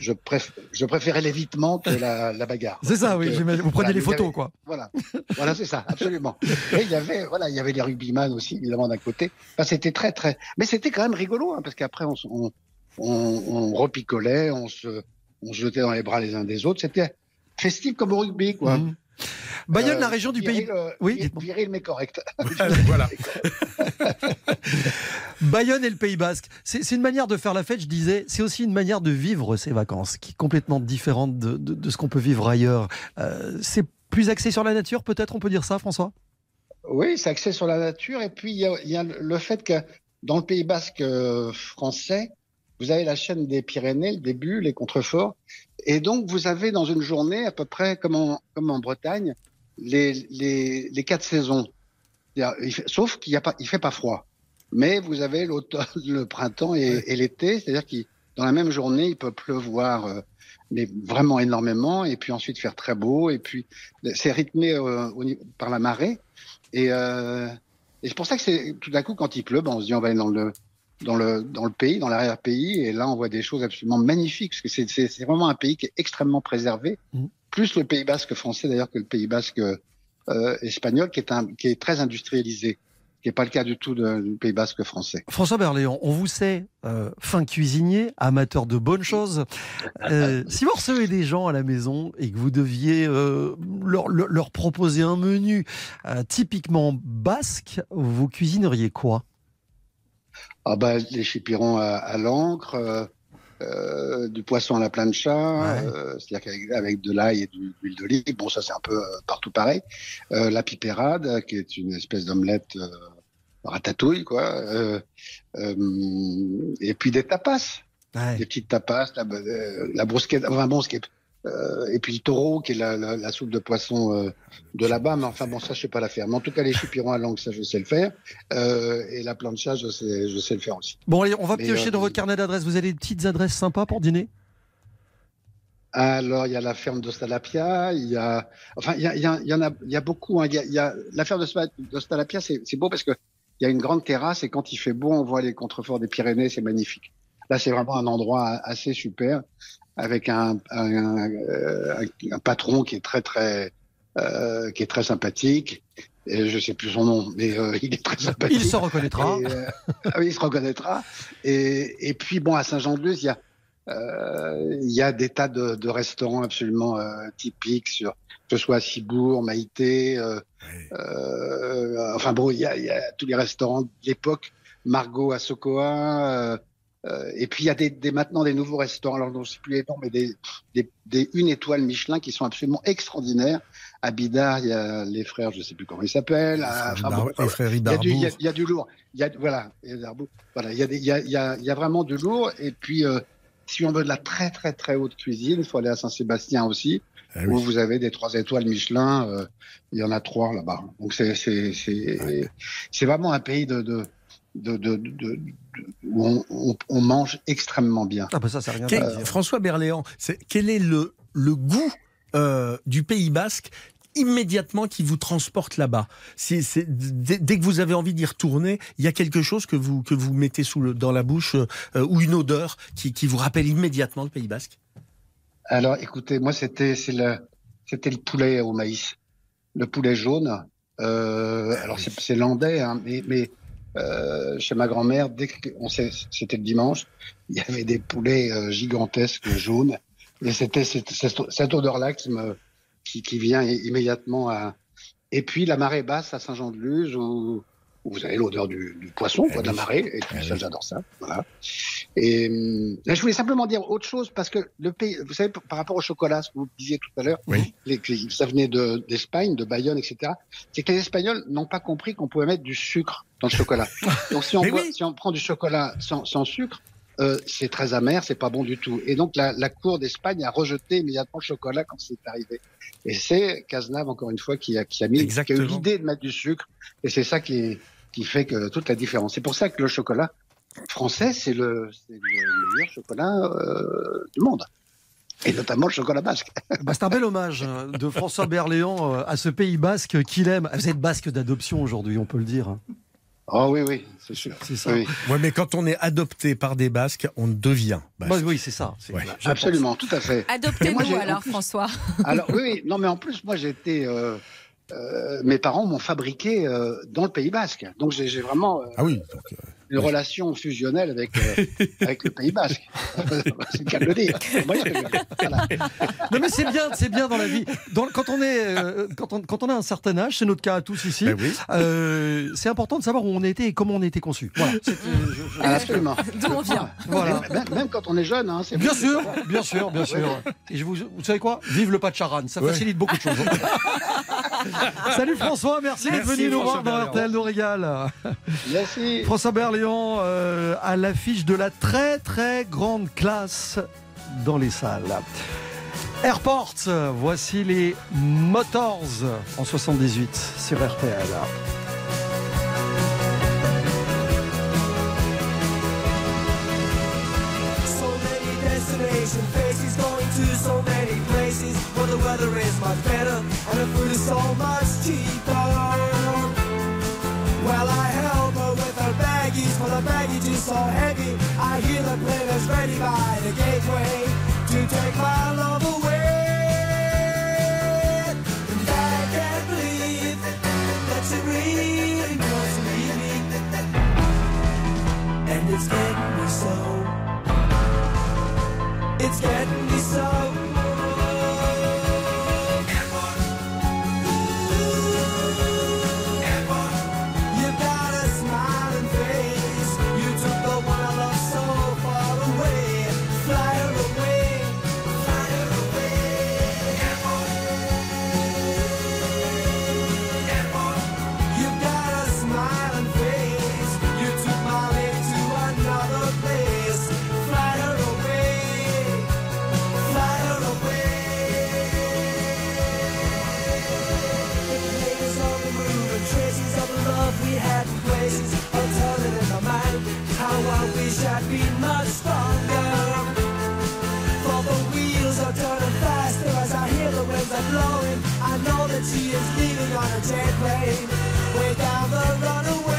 je, préf- je préférais l'évitement que la, la bagarre. C'est ça, oui. Euh. Vous prenez voilà, les photos, avait- quoi. Voilà, voilà, c'est ça, absolument. Et il y avait, voilà, il y avait les rugbyman aussi, évidemment, d'un côté. Enfin, c'était très, très, mais c'était quand même rigolo, hein, parce qu'après, on, on, on, on repicolait, on se, on se jetait dans les bras les uns des autres. C'était festif comme au rugby, quoi. Mhm. Bayonne, Euh, la région du viril, pays. euh, Oui, viril mais correct. voilà. Bayonne et le Pays Basque. C'est c'est une manière de faire la fête, je disais. C'est aussi une manière de vivre ces vacances, qui est complètement différente de, de- de ce qu'on peut vivre ailleurs. Euh, c'est plus axé sur la nature, peut-être, on peut dire ça, François? Oui, c'est axé sur la nature. Et puis, il y a, il y a le fait que dans le Pays basque euh, français, vous avez la chaîne des Pyrénées, le début, les contreforts. Et donc, vous avez dans une journée, à peu près comme en, comme en Bretagne, les, les, les quatre saisons. Sauf qu'il il fait pas froid. Mais vous avez l'automne, le printemps et, et l'été. C'est-à-dire qu'il dans la même journée, il peut pleuvoir, euh, mais vraiment énormément, et puis ensuite faire très beau. Et puis, c'est rythmé euh, au par la marée. Et, euh, et c'est pour ça que c'est tout d'un coup quand il pleut, ben, on se dit on va aller dans le dans le dans le pays, dans l'arrière-pays, et là on voit des choses absolument magnifiques parce que c'est vraiment un pays qui est extrêmement préservé, Mhm. plus le Pays Basque français d'ailleurs que le Pays Basque euh, espagnol qui est un qui est très industrialisé, qui n'est pas le cas du tout de- du Pays Basque français. François Berléand, on vous sait euh, fin cuisinier, amateur de bonnes choses. Euh, si vous recevez des gens à la maison et que vous deviez euh, leur, leur- proposer un menu typiquement basque, vous cuisineriez quoi? Ah bah les chipirons à, à l'encre, euh, euh, du poisson à la plancha, Ouais. euh, c'est-à-dire qu'avec avec de l'ail et de l'huile d'olive. Bon, ça c'est un peu euh, partout pareil. Euh, la pipérade, qui est une espèce d'omelette euh, ratatouille, quoi. Euh, euh, et puis des tapas, Ouais. des petites tapas, la, la brusquette, enfin bon, ce qui est, euh, et puis le taureau, qui est la, la, la soupe de poisson euh, de là-bas. Mais enfin bon, ça je sais pas la faire. Mais en tout cas, les chipirons à l'encre, ça je sais le faire. Euh, et la plancha, je sais, je sais le faire aussi. Bon, allez, on va Mais, piocher euh, dans votre carnet d'adresses. Vous avez des petites adresses sympas pour dîner? Alors, il y a la ferme d'Ostalapia, il y a, enfin, il y, a, il y, a, il y en a, il y a beaucoup. hein. Il, y a, il y a la ferme d'Osta- d'Ostalapia, c'est c'est beau parce que il y a une grande terrasse et quand il fait beau, on voit les contreforts des Pyrénées, c'est magnifique. Là, c'est vraiment un endroit assez super avec un, un, un, un patron qui est très très euh, qui est très sympathique. Et je sais plus son nom, mais euh, il est très sympathique. Il se reconnaîtra. Et, euh, ah oui, il se reconnaîtra. Et, et puis bon, à Saint-Jean-de-Luz, il y a euh, il y a des tas de, de restaurants absolument euh, typiques sur que ce soit Cibourg, Maïté, euh, euh, enfin bon, il y a, il y a tous les restaurants de l'époque, Margot à Sokoa, euh, euh, et puis il y a des, des, maintenant des nouveaux restaurants, alors je ne sais plus les noms, mais des, des, des une étoile Michelin qui sont absolument extraordinaires. À Bidar, il y a les frères, je ne sais plus comment ils s'appellent. les frères il y, a du, il, y a, Idarbourg. il y a du lourd. Il y a, voilà, il y a, Darboux. voilà, il y a, des- il y, a, il y, a, il y a vraiment du lourd. Et puis, euh, si on veut de la très très très haute cuisine, il faut aller à Saint-Sébastien aussi, Eh où vous avez des trois étoiles Michelin. euh, il y en a trois là-bas. Donc c'est c'est c'est c'est vraiment un pays de de de, de, de- de- où on, on, on mange extrêmement bien. Ah bah ça, rien Quel-. François Berléand, c'est- quel est le, le goût euh, du Pays Basque immédiatement qui vous transporte là-bas? C'est- c'est- dès, dès que vous avez envie d'y retourner, il y a quelque chose que vous, que vous mettez sous le, dans la bouche euh, ou une odeur qui, qui vous rappelle immédiatement le Pays Basque? Alors, écoutez, moi, c'était c'est le c'était le poulet au maïs, le poulet jaune. Euh, alors, c'est c'est landais, hein, mais, mais euh, chez ma grand-mère, dès qu'on c'était le dimanche, il y avait des poulets euh, gigantesques jaunes, et c'était cette odeur-là qui me qui, qui vient immédiatement à. Et puis la marée basse à Saint-Jean-de-Luz où, où vous avez l'odeur du, du poisson, quoi, de la marée, et puis ça, j'adore ça. Voilà. Et là, je voulais simplement dire autre chose parce que le pays, vous savez, par rapport au chocolat, ce que vous disiez tout à l'heure, Oui. les- que ça venait de- d'Espagne, de, Bayonne, etc. C'est que les Espagnols n'ont pas compris qu'on pouvait mettre du sucre dans le chocolat. Donc si on, Mais boit- oui. si on prend du chocolat sans, sans sucre, euh, c'est très amer, c'est pas bon du tout. Et donc la, la cour d'Espagne a rejeté immédiatement le chocolat quand c'est arrivé. Et c'est Cazenave encore une fois qui a, qui a mis, qui a eu l'idée de mettre du sucre. Et c'est ça qui, est, qui fait que toute la différence. C'est pour ça que le chocolat français, c'est le, meilleur chocolat euh, du monde. Et notamment le chocolat basque. Bah, c'est un bel hommage hein, de François Berléand euh, à ce pays basque qu'il aime. Vous êtes basque d'adoption aujourd'hui, on peut le dire. Oh oui, oui, c'est sûr. C'est ça. Oui, Ouais, mais quand on est adopté par des Basques, on devient basque. Bah oui, c'est ça. Ouais. absolument, tout à fait. Adoptez-nous alors, plus- François. Alors oui, oui, non mais en plus moi j'ai été, euh, mes parents m'ont fabriqué euh, dans le Pays Basque, donc j'ai vraiment euh, Ah oui, euh, une relation fusionnelle avec euh, avec le Pays Basque. c'est le cas de dire. Voilà. Non mais c'est bien, c'est bien dans la vie. Dans- quand on est, euh, quand on, quand on a un certain âge, c'est notre cas à tous ici. ben oui. euh, c'est important de savoir où on était et comment on a été conçu. Voilà. Euh, je- Ah, absolument. D'où on vient. Voilà. Même, même quand on est jeune, hein, c'est Bien sûr, bien sûr, bien sûr. Et je vous, vous savez quoi? Vive le pas de charan, ça Ouais. facilite beaucoup de choses. Salut François, merci, d'être venu nous voir dans. RTL nous régale. Merci. François Euh, à l'affiche de la très très grande classe dans les salles. Airports, voici les Motors en 78 sur RTL. So heavy. I hear the plane is ready by the gateway to take my love away. And I can't believe that she really leave me. And it's getting me so. It's getting take place without the runaway.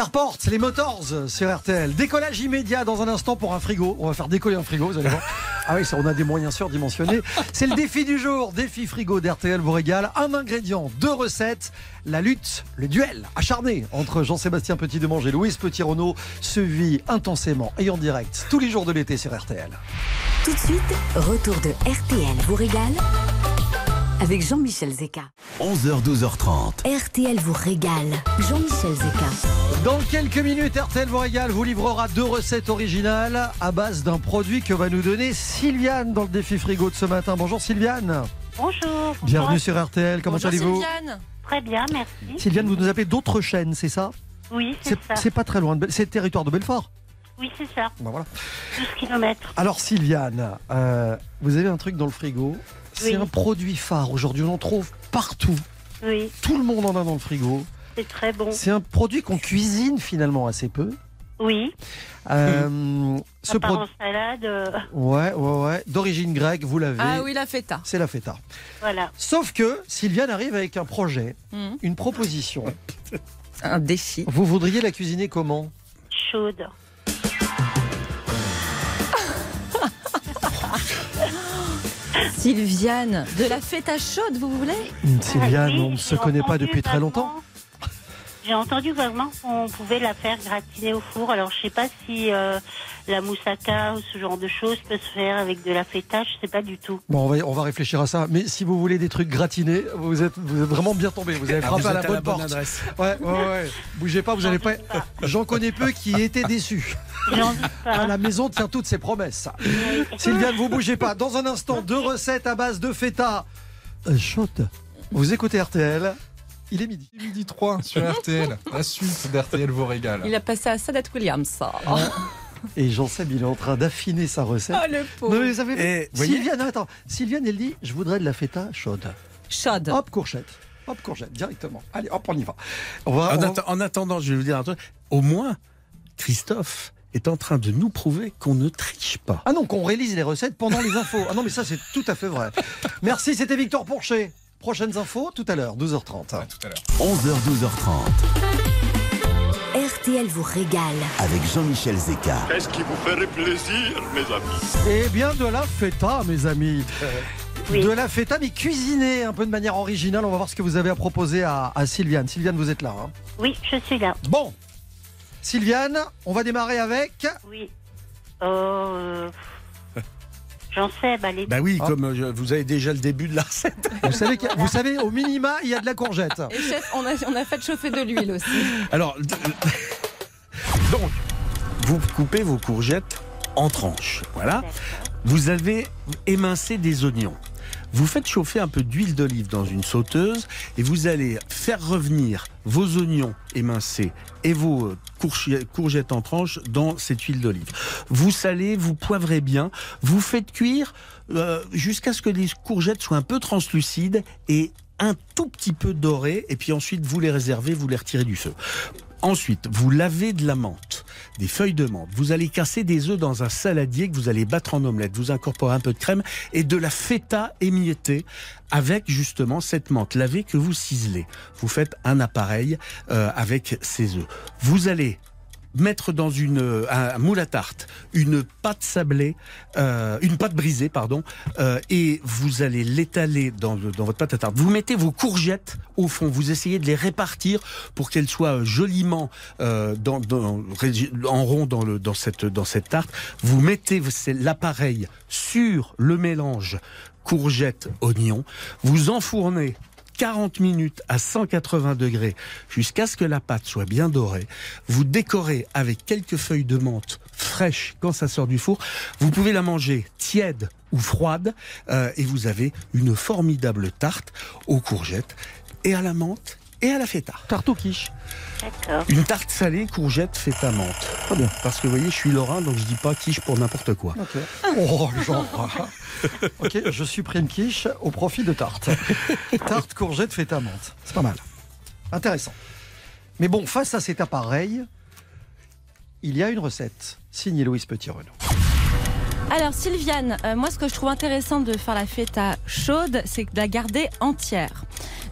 Airports, les Motors sur RTL. Décollage immédiat dans un instant pour un frigo. On va faire décoller un frigo, vous allez voir. Ah oui, ça, on a des moyens surdimensionnés. C'est le défi du jour. Défi frigo d'RTL vous régale. Un ingrédient, deux recettes. La lutte, le duel acharné entre Jean-Sébastien Petit-Demange et Louise Petit-Renault se vit intensément et en direct tous les jours de l'été sur RTL. Tout de suite, retour de RTL vous régale avec Jean-Michel Zeka. 11h, 12h30. RTL vous régale. Jean-Michel Zeka. Dans quelques minutes, RTL vous régale vous livrera deux recettes originales à base d'un produit que va nous donner Sylviane dans le défi frigo de ce matin. Bonjour Sylviane. Bonjour. Bienvenue sur RTL. Comment Bonjour allez-vous Sylviane. Très bien, merci. Sylviane, vous nous appelez d'autres chaînes, c'est ça? Oui, c'est ça. C'est pas très loin. C'est le territoire de Belfort. Oui, c'est ça. Ben voilà. 12 km. Alors Sylviane, euh, vous avez un truc dans le frigo. C'est un produit phare. Aujourd'hui, on en trouve partout. Oui, Tout le monde en a dans le frigo. c'est très bon. C'est un produit qu'on cuisine finalement assez peu. Oui, Euh, ce produit, salade, euh, ouais, ouais, ouais, d'origine grecque, vous l'avez. Ah oui, la feta. C'est la feta. voilà. Sauf que Sylviane arrive avec un projet, Mhm. une proposition. Un défi. Vous voudriez la cuisiner comment? Chaude. Sylviane, de la feta chaude, vous voulez Sylviane, Ah, on ne se connaît pas depuis très longtemps. J'ai entendu vaguement qu'on pouvait la faire gratiner au four. Alors, je sais pas si euh, la moussaka ou ce genre de choses peut se faire avec de la feta. Je sais pas du tout. Bon, on va, on va réfléchir à ça. Mais si vous voulez des trucs gratinés, vous êtes, vous êtes vraiment bien tombé. Vous avez Ah, frappé vous à la à bonne la bonne porte. adresse. Ouais, ouais, ouais. Bougez pas, vous allez pas. J'en connais peu qui étaient déçus. À la maison tient toutes ses promesses. Sylviane, vous bougez pas. Dans un instant, deux recettes à base de feta. Euh, chaude. Vous écoutez RTL. Il est midi. Midi 3 sur RTL, la suite d'RTL vous régale. Il a passé à Sadat Williams. ça. Et Jean-Seb, il est en train d'affiner sa recette. Oh, le pauvre. Non, mais ça fait- Et, vous voyez Sylviane, attends. Sylviane, elle dit Je voudrais de la feta chaude. Chaude. Hop, courgette. Hop, courgette, directement. Allez, hop, on y va. On va, En, on va- atta- en attendant, je vais vous dire un truc. Au moins, Christophe est en train de nous prouver qu'on ne triche pas. Ah non, qu'on réalise les recettes pendant les infos. Ah non, mais ça, c'est tout à fait vrai. Merci, c'était Victor Pourchet. Prochaines infos tout à l'heure, 12h30. À tout à l'heure. 11h, 12h30. RTL vous régale. Avec Jean-Michel Zeka. Qu'est-ce qui vous ferait plaisir, mes amis? Eh bien, de la feta, mes amis. Oui. De la feta, mais cuisinée un peu de manière originale. On va voir ce que vous avez à proposer à, à Sylviane. Sylviane, vous êtes là. hein? Oui, je suis là. Bon. Sylviane, on va démarrer avec. Oui. Oh, euh, J'en sais, bah, les... Bah oui, Ah. comme euh, je- vous avez déjà le début de la recette. Vous savez, qu'il y a- vous savez, au minima, il y a de la courgette. Et chef, on a, on a fait chauffer de l'huile aussi. Alors, donc, vous coupez vos courgettes en tranches. Voilà. Vous avez émincé des oignons. Vous faites chauffer un peu d'huile d'olive dans une sauteuse et vous allez faire revenir vos oignons émincés et vos euh, courge- courgettes en tranches dans cette huile d'olive. Vous salez, vous poivrez bien, vous faites cuire euh, jusqu'à ce que les courgettes soient un peu translucides et un tout petit peu dorées et puis ensuite vous les réservez, vous les retirez du feu. Ensuite, vous lavez de la menthe, des feuilles de menthe. Vous allez casser des œufs dans un saladier que vous allez battre en omelette. Vous incorporez un peu de crème et de la feta émiettée avec justement cette menthe lavée que vous ciselez. Vous faites un appareil euh, avec ces œufs. Vous allez mettre dans une un moule à tarte une pâte sablée, euh, une pâte brisée pardon, euh, et vous allez l'étaler dans, dans votre pâte à tarte. Vous mettez vos courgettes au fond, vous essayez de les répartir pour qu'elles soient joliment euh, dans, dans- en rond dans, le, dans, cette, dans cette tarte. Vous mettez l'appareil sur le mélange courgettes, oignons. Vous enfournez 40 minutes à 180 degrés jusqu'à ce que la pâte soit bien dorée. Vous décorez avec quelques feuilles de menthe fraîches quand ça sort du four. Vous pouvez la manger tiède ou froide euh, et vous avez une formidable tarte aux courgettes et à la menthe et à la feta. Tarte aux quiches. D'accord. Une tarte salée, courgette, feta, menthe. Très bien. Parce que vous voyez, je suis lorrain, donc je dis pas quiche pour n'importe quoi. Ok. Oh, genre. ok, je supprime quiche au profit de tarte. Tarte, courgette, feta, menthe. C'est pas mal. Intéressant. Mais bon, face à cet appareil, il y a une recette signée Louise Petit-Renaud. Alors Sylviane, euh, moi ce que je trouve intéressant de faire la feta chaude, c'est de la garder entière.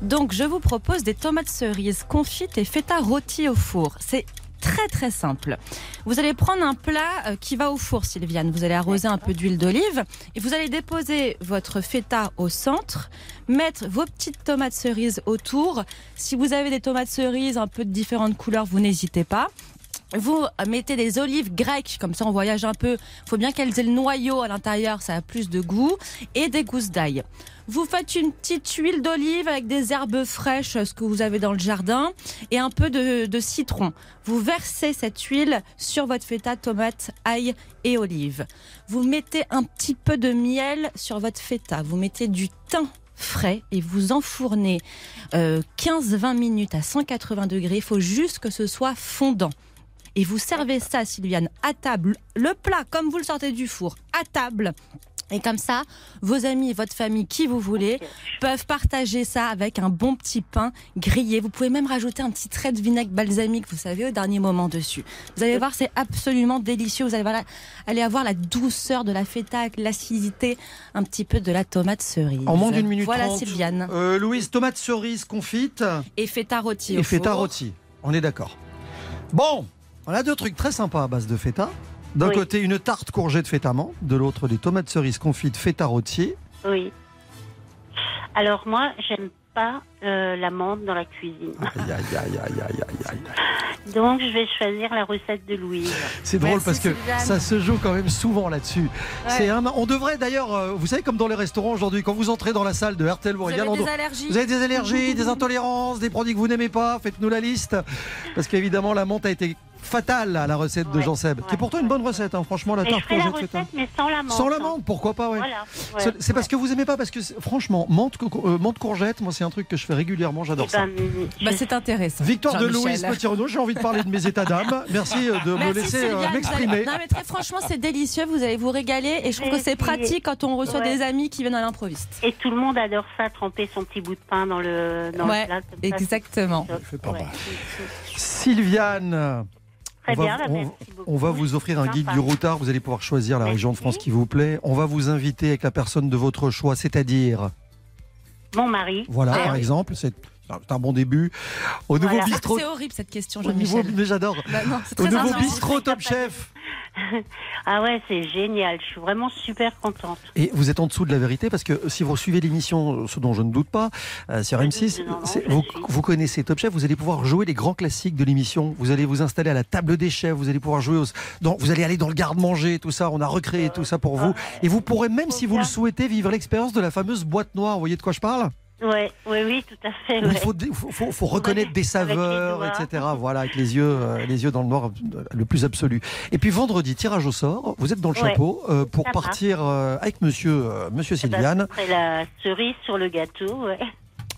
Donc je vous propose des tomates cerises confites et feta rôti au four. C'est très très simple. Vous allez prendre un plat euh, qui va au four, Sylviane. Vous allez arroser un peu d'huile d'olive et vous allez déposer votre feta au centre, mettre vos petites tomates cerises autour. Si vous avez des tomates cerises un peu de différentes couleurs, vous n'hésitez pas. Vous mettez des olives grecques, comme ça on voyage un peu. faut bien qu'elles aient le noyau à l'intérieur, ça a plus de goût. Et des gousses d'ail. Vous faites une petite huile d'olive avec des herbes fraîches, ce que vous avez dans le jardin, et un peu de, citron. Vous versez cette huile sur votre feta, tomate, ail et olive. Vous mettez un petit peu de miel sur votre feta. Vous mettez du thym frais et vous enfournez euh, 15-20 minutes à 180 degrés. Il faut juste que ce soit fondant. Et vous servez ça, Sylviane, à table, le plat comme vous le sortez du four, à table. Et comme ça, vos amis et votre famille, qui vous voulez, peuvent partager ça avec un bon petit pain grillé. Vous pouvez même rajouter un petit trait de vinaigre balsamique, vous savez, au dernier moment dessus. Vous allez voir, c'est absolument délicieux. Vous allez voir la- allez avoir la douceur de la feta, avec l'acidité, un petit peu de la tomate cerise. En moins d'une minute Voilà. Sylviane. Euh, Louise, tomate cerise confite Et feta rôti au et feta four. rôti. On est d'accord. Bon, on a deux trucs très sympas à base de feta. D'un Oui. côté, une tarte courgette feta menthe. De l'autre, des tomates cerises confites feta rôti. Oui. Alors moi, j'aime pas euh, l'amande dans la cuisine. Aïe, aïe, aïe, aïe, aïe, aïe, aïe. Donc je vais choisir la recette de Louise. C'est drôle Merci, parce que ça se joue quand même souvent là-dessus. Ouais. C'est un- on devrait d'ailleurs, euh, vous savez, comme dans les restaurants aujourd'hui, quand vous entrez dans la salle de RTL, vous, Vous regardez, avez des allergies vous avez des allergies, des intolérances, des produits que vous n'aimez pas, faites-nous la liste. Parce qu'évidemment, la menthe a été fatale à la recette de Ouais, Jean Seb. Qui est pourtant une bonne recette, hein, franchement, la tarte la courgette recette, mais sans l'amande. Sans la menthe, pourquoi pas, ouais. Voilà. ouais, C'est- parce que vous aimez pas, parce que franchement, menthe, euh, menthe courgette, moi c'est un truc que je fais régulièrement, j'adore Eh ça. ben, je- Bah, c'est intéressant. Victoire de. Louise Petit-Renaud, j'ai envie de parler de mes états d'âme. Merci euh, de me Merci, laisser euh, m'exprimer. Non mais très franchement c'est délicieux, vous allez vous régaler et je trouve que c'est pratique quand on reçoit des amis qui viennent à l'improviste. Et tout le monde adore ça, tremper son petit bout de pain dans le, dans Ouais, le plat. comme ça, exactement. pas. Sylviane. Très on bien, va, bah, on- merci beaucoup. on va vous offrir un guide Sympa. du routard. Vous allez pouvoir choisir la Merci. région de France qui vous plaît. On va vous inviter avec la personne de votre choix, c'est-à-dire, Mon mari. voilà, Ah, par oui. exemple, c'est c'est un bon début. Au nouveau Voilà. bistrot, C'est horrible cette question Jean-Michel. mais j'adore. Bah Au nouveau intense. bistrot Top Chef. Ah ouais, c'est génial. Je suis vraiment super contente. Et vous êtes en dessous de la vérité parce que si vous suivez l'émission, ce dont je ne doute pas, euh, sur M6, non, non, c'est- je vous, suis. vous connaissez Top Chef, vous allez pouvoir jouer les grands classiques de l'émission. Vous allez vous installer à la table des chefs, vous allez pouvoir jouer, aux- dans- vous allez aller dans le garde-manger, tout ça. On a recréé tout ça pour vous. Et vous pourrez même, si vous le souhaitez, vivre l'expérience de la fameuse boîte noire. Vous voyez de quoi je parle? Ouais, oui, oui, tout à fait. Il ouais. faut, dé- faut, faut- faut reconnaître des saveurs, etc. Voilà, avec les yeux, euh, les yeux dans le noir, le plus absolu. Et puis vendredi, tirage au sort. Vous êtes dans le Ouais. chapeau euh, pour Ça partir euh, avec Monsieur, euh, Monsieur Eh ben, Sylviane. ce serait la cerise sur le gâteau, ouais.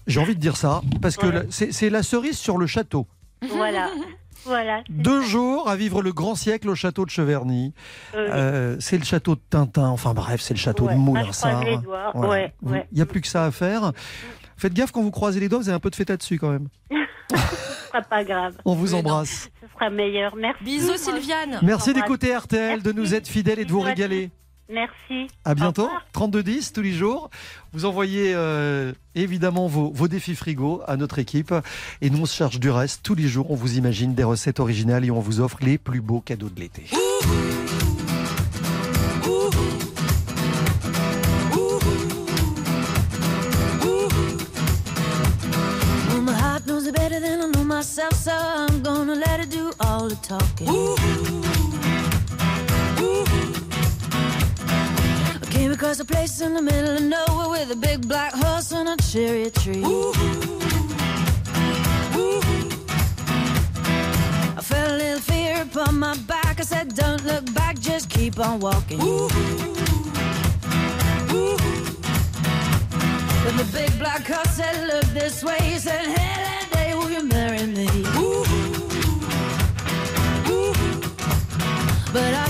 J'ai envie de dire ça parce que c'est c'est la cerise sur le château. Voilà. Voilà. Deux jours à vivre le grand siècle au château de Cheverny. Euh, Euh, c'est le château de Tintin. Enfin bref, c'est le château Ouais. de Ah, Moulinsart. croise les doigts. Voilà. Ouais, Vous- ouais. Il n'y a plus que ça à faire. Faites gaffe quand vous croisez les doigts, vous avez un peu de feta dessus quand même. ce sera pas grave. On vous embrasse. non, ce sera meilleur. Merci. Bisous Sylviane. Merci d'écouter RTL, de nous être fidèles et de vous régaler. Merci. À bientôt, Au revoir. 3210 tous les jours. Vous envoyez euh, évidemment vos, vos défis frigo à notre équipe et nous on se charge du reste. Tous les jours, on vous imagine des recettes originales et on vous offre les plus beaux cadeaux de l'été. Well, my heart knows it better than I know myself, so I'm gonna let it do all the talking. Across a place in the middle of nowhere with a big black horse and a cherry tree. Ooh, ooh, I felt a little fear upon my back. I said, Don't look back, just keep on walking. But the big black horse said, Look this way. He said, Hey, that day, will you marry me? But I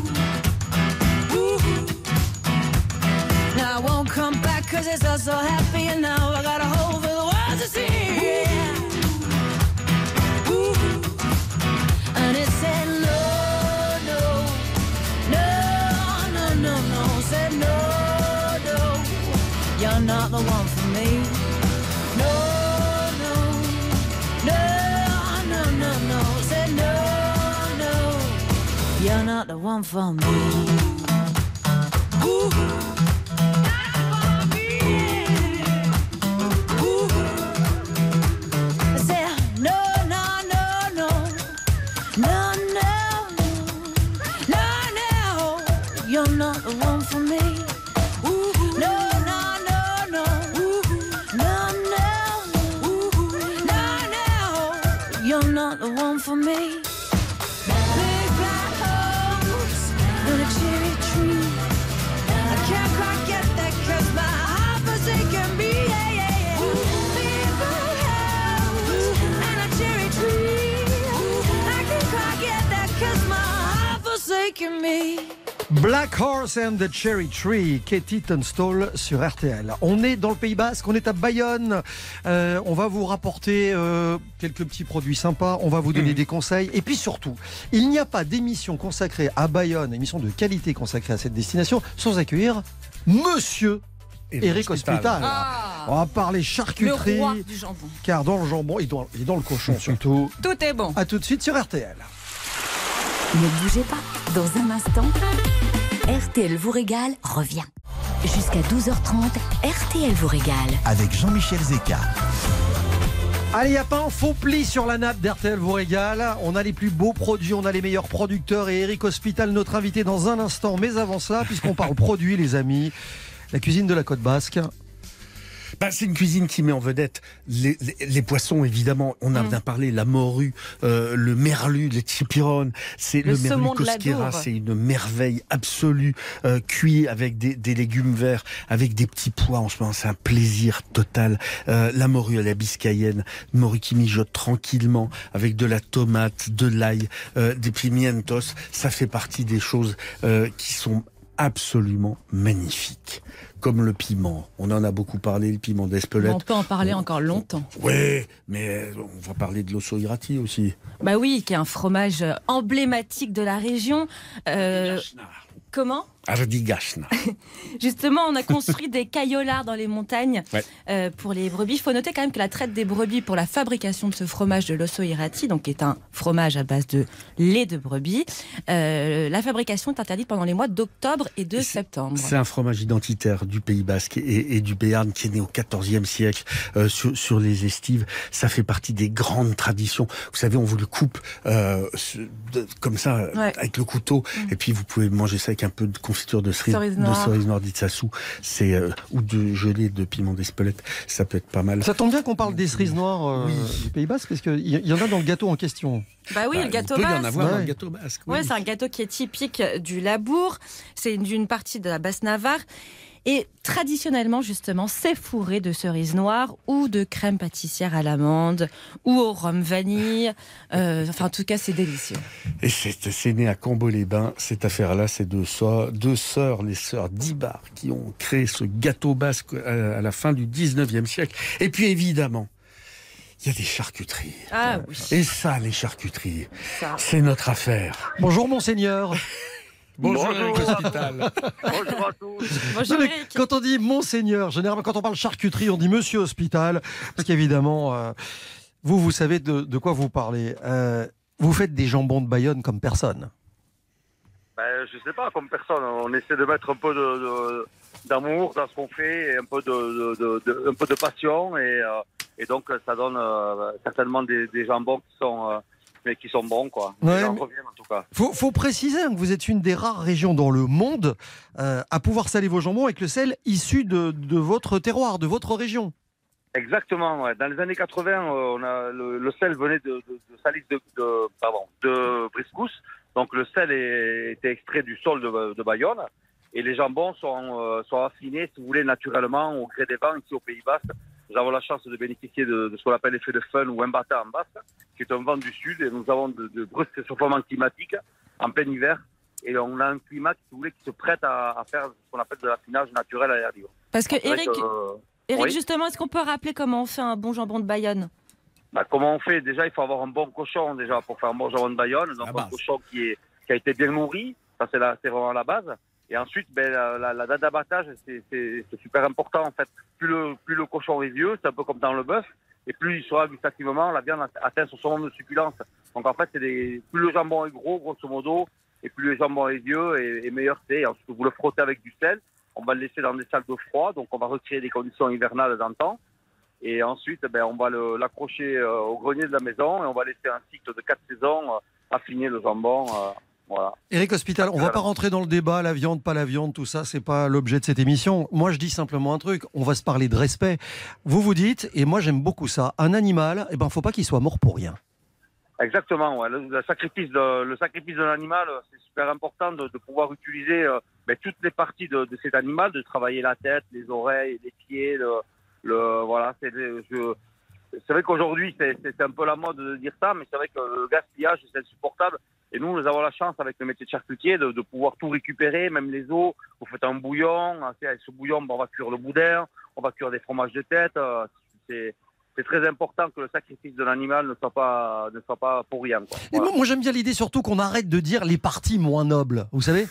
I won't come back cause it's all so happy and now I got a hole for the world to see. Ooh. And it said no, no, no, no, no, no. Said no, no, you're not the one for me. No, no, no, no, no, no. Said no, no, you're not the one for me. Ooh. Me. Black Horse and the Cherry Tree, Katie Tunstall sur RTL. On est dans le Pays Basque, on est à Bayonne. Euh, on va vous rapporter euh, quelques petits produits sympas, on va vous donner des conseils. Et puis surtout, il n'y a pas d'émission consacrée à Bayonne, émission de qualité consacrée à cette destination, sans accueillir Monsieur Eric Hospital. Ah. On va parler charcuterie. Le roi du jambon. Car dans le jambon et dans, et dans le cochon surtout. Tout est bon. À tout de suite sur RTL. Ne bougez pas. Dans un instant, RTL vous régale revient. Jusqu'à 12h30, RTL vous régale. Avec Jean-Michel Zeka. Allez, il n'y a pas un faux pli sur la nappe d'RTL vous régale. On a les plus beaux produits, on a les meilleurs producteurs et Eric Hospital, notre invité dans un instant. Mais avant cela, puisqu'on parle produits, les amis, la cuisine de la côte basque. Bah, c'est une cuisine qui met en vedette les, les- les poissons, évidemment. On a Mm. bien parlé, la morue, euh, le merlu, les chipirones. C'est Le le, merlu cosquera, c'est une merveille absolue. Euh, cuit avec des, des légumes verts, avec des petits pois en ce moment, c'est un plaisir total. Euh, la morue à la biscayenne, une morue qui mijote tranquillement, avec de la tomate, de l'ail, euh, des pimientos. Ça fait partie des choses euh, qui sont absolument magnifiques. Comme le piment. On en a beaucoup parlé, le piment d'Espelette. On peut en parler encore longtemps. Oui, mais euh, on va parler de l'osso irati aussi. Bah oui, qui est un fromage emblématique de la région. Euh, comment? Ardigashna. Justement, on a construit des caillolards dans les montagnes Ouais. euh, pour les brebis. Il faut noter quand même que la traite des brebis pour la fabrication de ce fromage de l'osso irati, donc qui est un fromage à base de lait de brebis, euh, la fabrication est interdite pendant les mois d'octobre et de septembre. C'est un fromage identitaire du Pays Basque et, et du Béarn qui est né au XIVe siècle euh, sur, sur les estives. Ça fait partie des grandes traditions. Vous savez, on vous le coupe comme ça Ouais. avec le couteau et puis vous pouvez manger ça avec un peu de confiture de cerise, Cerise de cerise noire d'Itsassou. C'est euh, ou de gelée de piment d'Espelette. Ça peut être pas mal. Ça tombe bien qu'on parle des cerises noires euh, du Pays Basque, parce qu'il y, y en a dans le gâteau en question. Bah oui, Bah, le gâteau il peut y en basque. avoir dans Ouais. le gâteau basque. oui. Ouais, c'est un gâteau qui est typique du Labour. C'est une, une partie de la Basse-Navarre. Et traditionnellement, justement, c'est fourré de cerises noires ou de crème pâtissière à l'amande ou au rhum vanille. Euh, enfin, en tout cas, c'est délicieux. Et c'est né à Cambo-les-Bains, cette affaire-là, c'est deux sœurs, deux sœurs, les sœurs d'Ibar, qui ont créé ce gâteau basque à, à la fin du 19e siècle. Et puis évidemment, il y a des charcuteries. Ah oui. Et ça, les charcuteries, c'est notre affaire. Bonjour monseigneur. Bonjour, Bonjour. Eric Hospital. Bonjour à tous. Bonjour, Non, mais Eric. quand on dit monseigneur, généralement quand on parle charcuterie, on dit monsieur hospital, parce qu'évidemment, euh, vous, vous savez de, de quoi vous parlez. Euh, vous faites des jambons de Bayonne comme personne. Ben, je sais pas, comme personne, on essaie de mettre un peu de, de- d'amour dans ce qu'on fait et un peu de, de- de- de- un peu de passion et, euh, et donc ça donne euh, certainement des, des jambons qui sont, euh, mais qui sont bons quoi. Ouais, reviennent en tout cas. Faut, faut préciser hein, que vous êtes une des rares régions dans le monde euh, à pouvoir saler vos jambons avec le sel issu de, de votre terroir, de votre région. Exactement. ouais. Dans les années 80, euh, on a le, le sel venait de, de, de Salis de, de pardon de Briscousse Donc le sel est, était extrait du sol de, de Bayonne. Et les jambons sont, euh, sont affinés, si vous voulez, naturellement au gré des vents ici au Pays Basque. Nous avons la chance de bénéficier de, de ce qu'on appelle l'effet de fun ou imbata en basse, qui est un vent du sud. Et nous avons de, de brusques réchauffements climatiques en plein hiver. Et on a un climat, si vous voulez, qui se prête à, à faire ce qu'on appelle de l'affinage naturel à l'air libre. Parce que Eric, euh, Eric oui. justement, est-ce qu'on peut rappeler comment on fait un bon jambon de Bayonne? Bah, comment on fait? Déjà, il faut avoir un bon cochon déjà pour faire un bon jambon de Bayonne. Donc un cochon qui, est, qui a été bien nourri, ça c'est la- c'est vraiment la base. Et ensuite, ben, la, date d'abattage, c'est- super important en fait. Plus le, plus le cochon est vieux, c'est un peu comme dans le bœuf, et plus il sera gustativement, la viande atteint son summum de succulence. Donc en fait, plus le jambon est gros, grosso modo, et plus le jambon est vieux, et, meilleur c'est. Ensuite, vous le frottez avec du sel. On va le laisser dans des salles de froid, donc on va recréer des conditions hivernales d'antan. Et ensuite, ben, on va le- l'accrocher euh, au grenier de la maison et on va laisser un cycle de quatre saisons euh, affiner le jambon. euh, voilà. Eric Hospital, on va pas rentrer dans le débat, la viande, pas la viande, tout ça, c'est pas l'objet de cette émission. Moi, je dis simplement un truc, on va se parler de respect. Vous vous dites, et moi j'aime beaucoup ça, un animal, eh ben, faut pas qu'il soit mort pour rien. Exactement. Ouais. Le, le sacrifice de, le sacrifice d'un animal, euh, c'est super important de, de pouvoir utiliser euh, ben, toutes les parties de, de cet animal, de travailler la tête, les oreilles, les pieds, le, le voilà. C'est je- c'est vrai qu'aujourd'hui c'est un peu la mode de dire ça, mais c'est vrai que le gaspillage c'est insupportable. Et nous, nous avons la chance avec le métier de charcutier de, de pouvoir tout récupérer, même les os. Vous faites un bouillon, hein, avec ce bouillon, ben, on va cuire le boudin, on va cuire des fromages de tête. euh, c'est c'est très important que le sacrifice de l'animal ne soit pas ne soit pas pour rien. Quoi. Moi, moi, j'aime bien l'idée surtout qu'on arrête de dire les parties moins nobles, vous savez?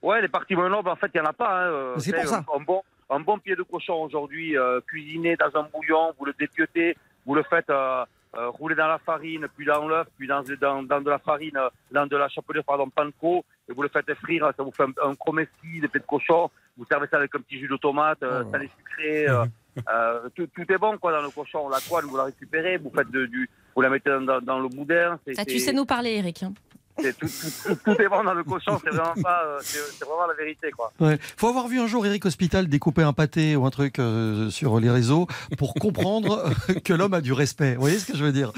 Ouais, les parties moins nobles, en fait, il n'y en a pas. hein, euh, C'est pour ça. Un, un bon, un bon pied de cochon aujourd'hui, euh, cuisiné dans un bouillon, vous le dépiotez, vous le faites euh, euh, rouler dans la farine, puis dans l'œuf, puis dans, dans, dans de la farine, dans de la chapelure, pardon, panko, et vous le faites frire, ça vous fait un, un chromessi de pied de cochon, vous servez ça avec un petit jus de tomate, Oh salé sucré, euh, euh, tout, tout est bon quoi dans le cochon. La toile, vous la récupérez, vous faites de, du, vous la mettez dans, dans, dans le boudin. Ah, tu sais nous parler, Eric. hein. Tout, tout, tout, tout est bon dans le cochon, c'est vraiment pas, euh, vraiment la vérité. Ouais. Faut avoir vu un jour Eric Hospital découper un pâté ou un truc euh, sur les réseaux pour comprendre euh, que l'homme a du respect. Vous voyez ce que je veux dire?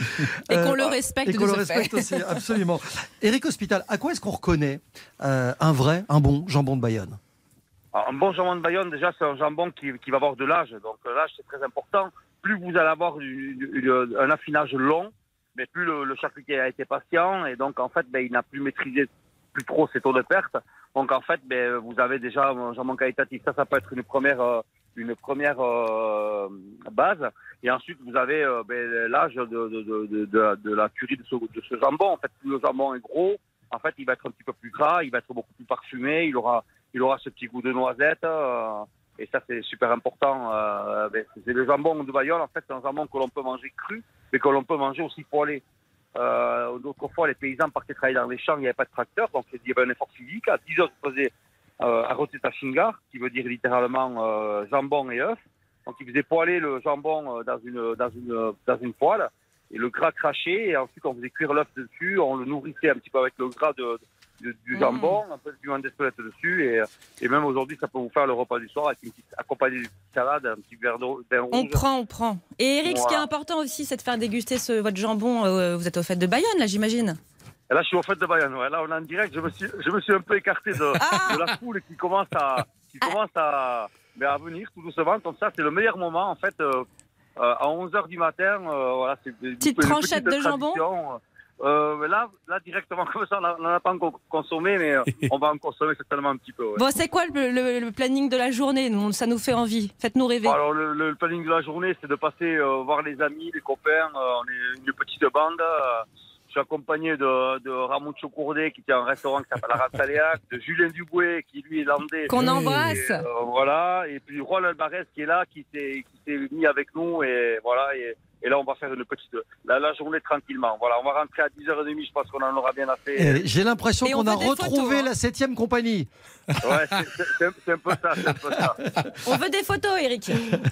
Et qu'on le respecte Et qu'on le fait. respecte aussi, absolument. Eric Hospital, à quoi est-ce qu'on reconnaît euh, un vrai, un bon jambon de Bayonne? Alors, un bon jambon de Bayonne, déjà, c'est un jambon qui, qui va avoir de l'âge. Donc, euh, l'âge, c'est très important. Plus vous allez avoir une- une- un affinage long, mais plus le, le charcutier a été patient. Et donc, en fait, ben, il n'a plus maîtrisé plus trop ses taux de perte. Donc, en fait, ben, vous avez déjà un jambon qualitatif. Ça, ça peut être une première, euh, une première euh, base. Et ensuite, vous avez euh, ben, l'âge de, de, de, de, la curie de ce, de ce jambon. En fait, plus le jambon est gros, en fait, il va être un petit peu plus gras, il va être beaucoup plus parfumé, il aura, il aura ce petit goût de noisette. Et ça, c'est super important. euh, ben, c'est le jambon de Bayonne, en fait, c'est un jambon que l'on peut manger cru, mais que l'on peut manger aussi poêlé. Euh, D'autrefois, les paysans partaient travailler dans les champs, il n'y avait pas de tracteur, donc il y avait un effort physique. À 10 heures, ils faisaient euh, ta shingar, qui veut dire littéralement euh, jambon et œuf. Donc, ils faisaient poêler le jambon euh, dans une, dans une, dans une poêle, et le gras craché, et ensuite, on faisait cuire l'œuf dessus, on le nourrissait un petit peu avec le gras de- du jambon, un peu de piment d'espelette dessus, et, et même aujourd'hui, ça peut vous faire le repas du soir avec une petite, accompagné d'une petite salade, un petit verre d'eau- vin rouge. On prend, on prend. Et Eric, ce qui est important aussi, c'est de faire déguster ce, votre jambon. euh, vous êtes au fait de Bayonne, là, j'imagine. Et là, je suis au fait de Bayonne. Ouais. Là, on est en direct. Je me suis, je me suis un peu écarté de, Ah de la foule qui commence à, qui commence à, ben, à venir tout doucement. Comme ça, c'est le meilleur moment, en fait, euh, euh, à 11h du matin. voilà, c'est une- Petite tranchette de jambon. Euh, là, là, directement, comme ça, on n'en a pas encore consommé, mais euh, on va en consommer certainement un petit peu. ouais. Bon, c'est quoi le, le- le planning de la journée? Nous, Ça nous fait envie. Faites-nous rêver. Alors, le, le- le planning de la journée, c'est de passer euh, voir les amis, les copains. Euh, on est une petite bande. euh, je suis accompagné de, de Ramon Chocourdet, qui tient un restaurant qui s'appelle la Rastaléac, de Julien Duboué, qui lui est landais. Qu'on embrasse. Et, euh, voilà. Et puis Juan Alvarez, qui est là, qui s'est qui s'est mis avec nous. Et voilà. Et, et là, on va faire une petite. La, la journée tranquillement. Voilà, on va rentrer à 10h30. Je pense qu'on en aura bien assez. J'ai l'impression qu'on a photos, retrouvé hein. la septième compagnie. Ouais, c'est- un- peu ça. C'est un peu ça. On veut des photos, Eric.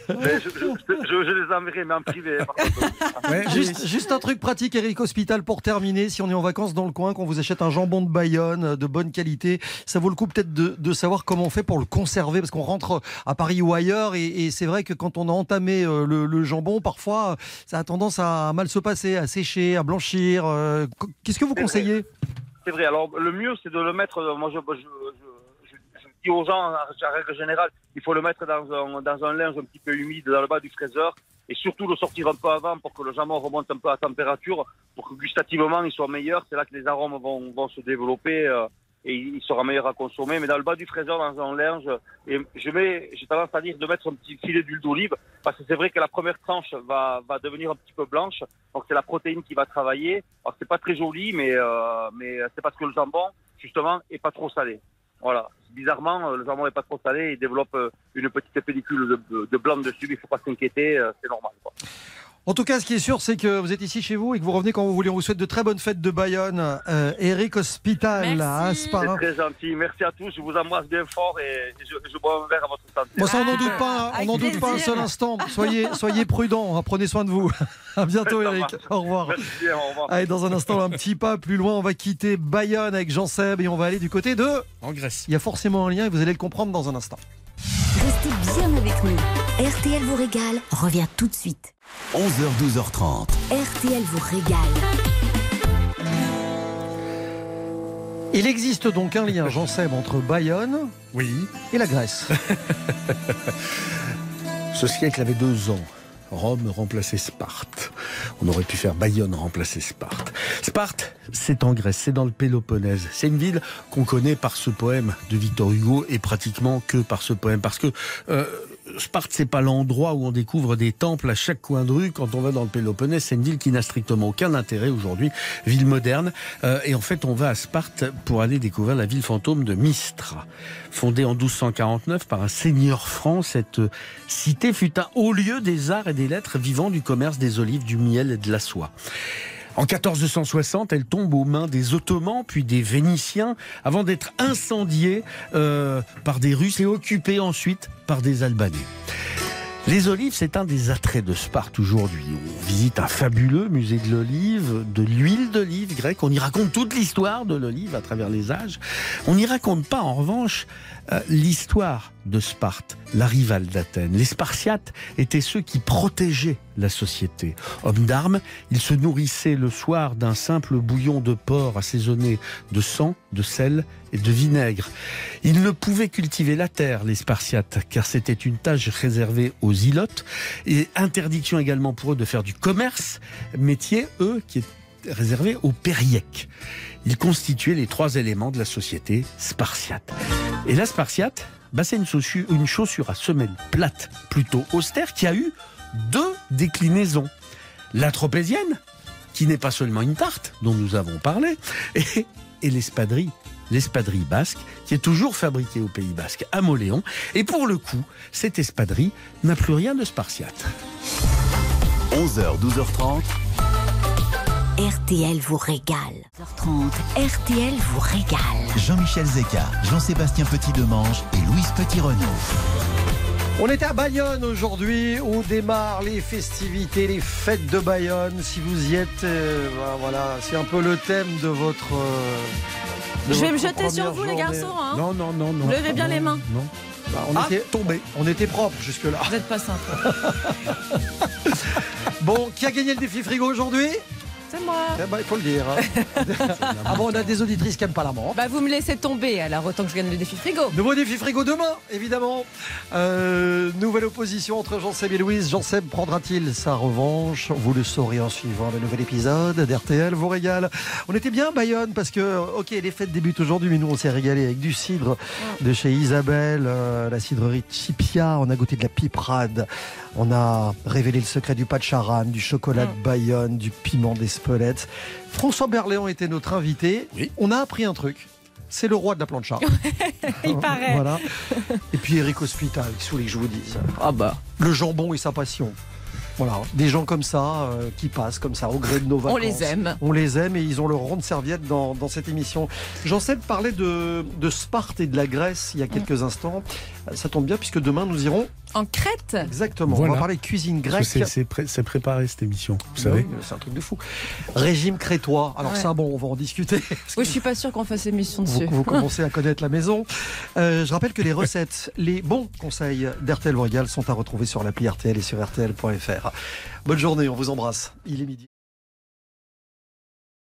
Mais je, je, je- je les enverrai, mais en privé. par contre. Juste, juste un truc pratique, Eric Hospital, pour terminer. Si on est en vacances dans le coin, qu'on vous achète un jambon de Bayonne euh, de bonne qualité, ça vaut le coup peut-être de, de savoir comment on fait pour le conserver, parce qu'on rentre à Paris ou ailleurs, et, et c'est vrai que quand on a entamé euh, le, le jambon, parfois, ça a tendance à mal se passer, à sécher, à blanchir. euh, qu- Qu'est-ce que vous conseillez? C'est vrai. Alors, le mieux, c'est de le mettre. euh, Moi, je aux gens, en règle générale, il faut le mettre dans un, dans un linge un petit peu humide, dans le bas du fraiseur, et surtout le sortir un peu avant pour que le jambon remonte un peu à température, pour que gustativement il soit meilleur. C'est là que les arômes vont, vont se développer. euh, et il sera meilleur à consommer. Mais dans le bas du fraiseur, dans un linge, et je mets, j'ai tendance à dire de mettre un petit filet d'huile d'olive, parce que c'est vrai que la première tranche va, va devenir un petit peu blanche, donc c'est la protéine qui va travailler. Alors c'est pas très joli, mais euh, mais c'est parce que le jambon, justement, est pas trop salé. Voilà. Bizarrement, euh, le jambon est pas trop salé, il développe euh, une petite pellicule de, blanc dessus, il faut pas s'inquiéter, euh, c'est normal. Quoi. En tout cas, ce qui est sûr, c'est que vous êtes ici chez vous et que vous revenez quand vous voulez. On vous souhaite de très bonnes fêtes de Bayonne. Euh, Eric Hospital à C'est Asparin. très gentil, merci à tous, je vous embrasse bien fort et je, je bois un verre à votre santé. Bon, ça, on n'en doute pas, on n'en doute pas un seul instant. Soyez, soyez prudents, hein, prenez soin de vous. À bientôt, Ça Eric. marche. Au revoir. Merci bien, au revoir. Allez, dans un instant, un petit pas plus loin, on va quitter Bayonne avec Jean Seb et on va aller du côté de. En Grèce. Il y a forcément un lien et vous allez le comprendre dans un instant. Restez bien avec nous. RTL vous régale revient tout de suite. 11h, 12h30. RTL vous régale. Il existe donc un lien, Jean Seb, entre Bayonne oui. et la Grèce. Ce siècle avait deux ans. Rome remplaçait Sparte. On aurait pu faire Bayonne remplacer Sparte. Sparte, c'est en Grèce, c'est dans le Péloponnèse. C'est une ville qu'on connaît par ce poème de Victor Hugo et pratiquement que par ce poème. Parce que euh, Sparte, c'est pas l'endroit où on découvre des temples à chaque coin de rue. Quand on va dans le Péloponnèse, c'est une ville qui n'a strictement aucun intérêt aujourd'hui, ville moderne. Euh, et en fait, on va à Sparte pour aller découvrir la ville fantôme de Mystra. Fondée en 1249 par un seigneur franc, cette cité fut un haut lieu des arts et des lettres vivant du commerce des olives, du miel et de la soie. En 1460, elle tombe aux mains des Ottomans, puis des Vénitiens, avant d'être incendiée euh, par des Russes et occupée ensuite par des Albanais. Les olives, c'est un des attraits de Sparte aujourd'hui. On visite un fabuleux musée de l'olive, de l'huile d'olive grecque. On y raconte toute l'histoire de l'olive à travers les âges. On n'y raconte pas, en revanche, euh, l'histoire de Sparte, la rivale d'Athènes. Les Spartiates étaient ceux qui protégeaient la société. Hommes d'armes, ils se nourrissaient le soir d'un simple bouillon de porc assaisonné de sang, de sel et de vinaigre. Ils ne pouvaient cultiver la terre, les Spartiates, car c'était une tâche réservée aux ilotes, et interdiction également pour eux de faire du commerce, métier, eux, qui est réservé aux périèques. Ils constituaient les trois éléments de la société spartiate. Et la spartiate, bah, c'est une chaussure, à semelle plate, plutôt austère, qui a eu deux déclinaisons. La tropézienne, qui n'est pas seulement une tarte, dont nous avons parlé, et, et l'espadrille, l'espadrille basque, qui est toujours fabriquée au Pays Basque, à Moléon. Et pour le coup, cette espadrille n'a plus rien de spartiate. 11h, 12h30. RTL vous régale. 30 RTL vous régale. Jean-Michel Zeka, Jean-Sébastien Petit-Demange et Louise Petit-Renaud. On est à Bayonne aujourd'hui, où démarrent les festivités, les fêtes de Bayonne. Si vous y êtes, euh, bah, voilà, c'est un peu le thème de votre. euh, de Je vais me jeter sur vous, les garçons. hein. Non, non, non, non. Levez bien Non, les mains. Non. Bah, on Ah, était tombé. On était propre jusque-là. Vous n'êtes pas sympa. Bon, qui a gagné le défi frigo aujourd'hui? C'est moi. Eh ben, Il faut le dire. hein. ah bon, on a des auditrices qui n'aiment pas la menthe. Bah, vous me laissez tomber alors autant que je gagne le défi frigo. Nouveau défi frigo demain, évidemment. Euh, nouvelle opposition entre Jean Seb et Louise. Jean Seb prendra-t-il sa revanche? Vous le saurez en suivant le nouvel épisode d'RTL vous régale. On était bien à Bayonne parce que, ok, les fêtes débutent aujourd'hui, mais nous on s'est régalé avec du cidre de chez Isabelle, euh, la cidrerie Chipia. On a goûté de la piperade. On a révélé le secret du pas de charan, du chocolat de Bayonne, du piment François Berléand était notre invité. On a appris un truc. C'est le roi de la plancha. Il paraît. Voilà. Et puis Eric Hospital, voulez que je vous dise Ah bah. Le jambon et sa passion. Voilà, des gens comme ça euh, qui passent comme ça au gré de nos vacances. On les aime. On les aime et ils ont leur rond de serviette dans, dans cette émission. Jean-Seb parlait de, de Sparte et de la Grèce il y a quelques instants. Ça tombe bien puisque demain nous irons En Crète exactement. On va parler cuisine grecque. que c'est- pré- préparé cette émission, vous Bah savez. oui, c'est un truc de fou. Régime crétois. Alors Ouais. ça, bon, on va en discuter. Oui, je suis pas sûre qu'on fasse émission Vous, dessus. vous commencez à connaître la maison. Euh, je rappelle que les recettes, les bons conseils d'RTL Royal sont à retrouver sur l'appli RTL et sur RTL.fr. Bonne journée, on vous embrasse. Il est midi.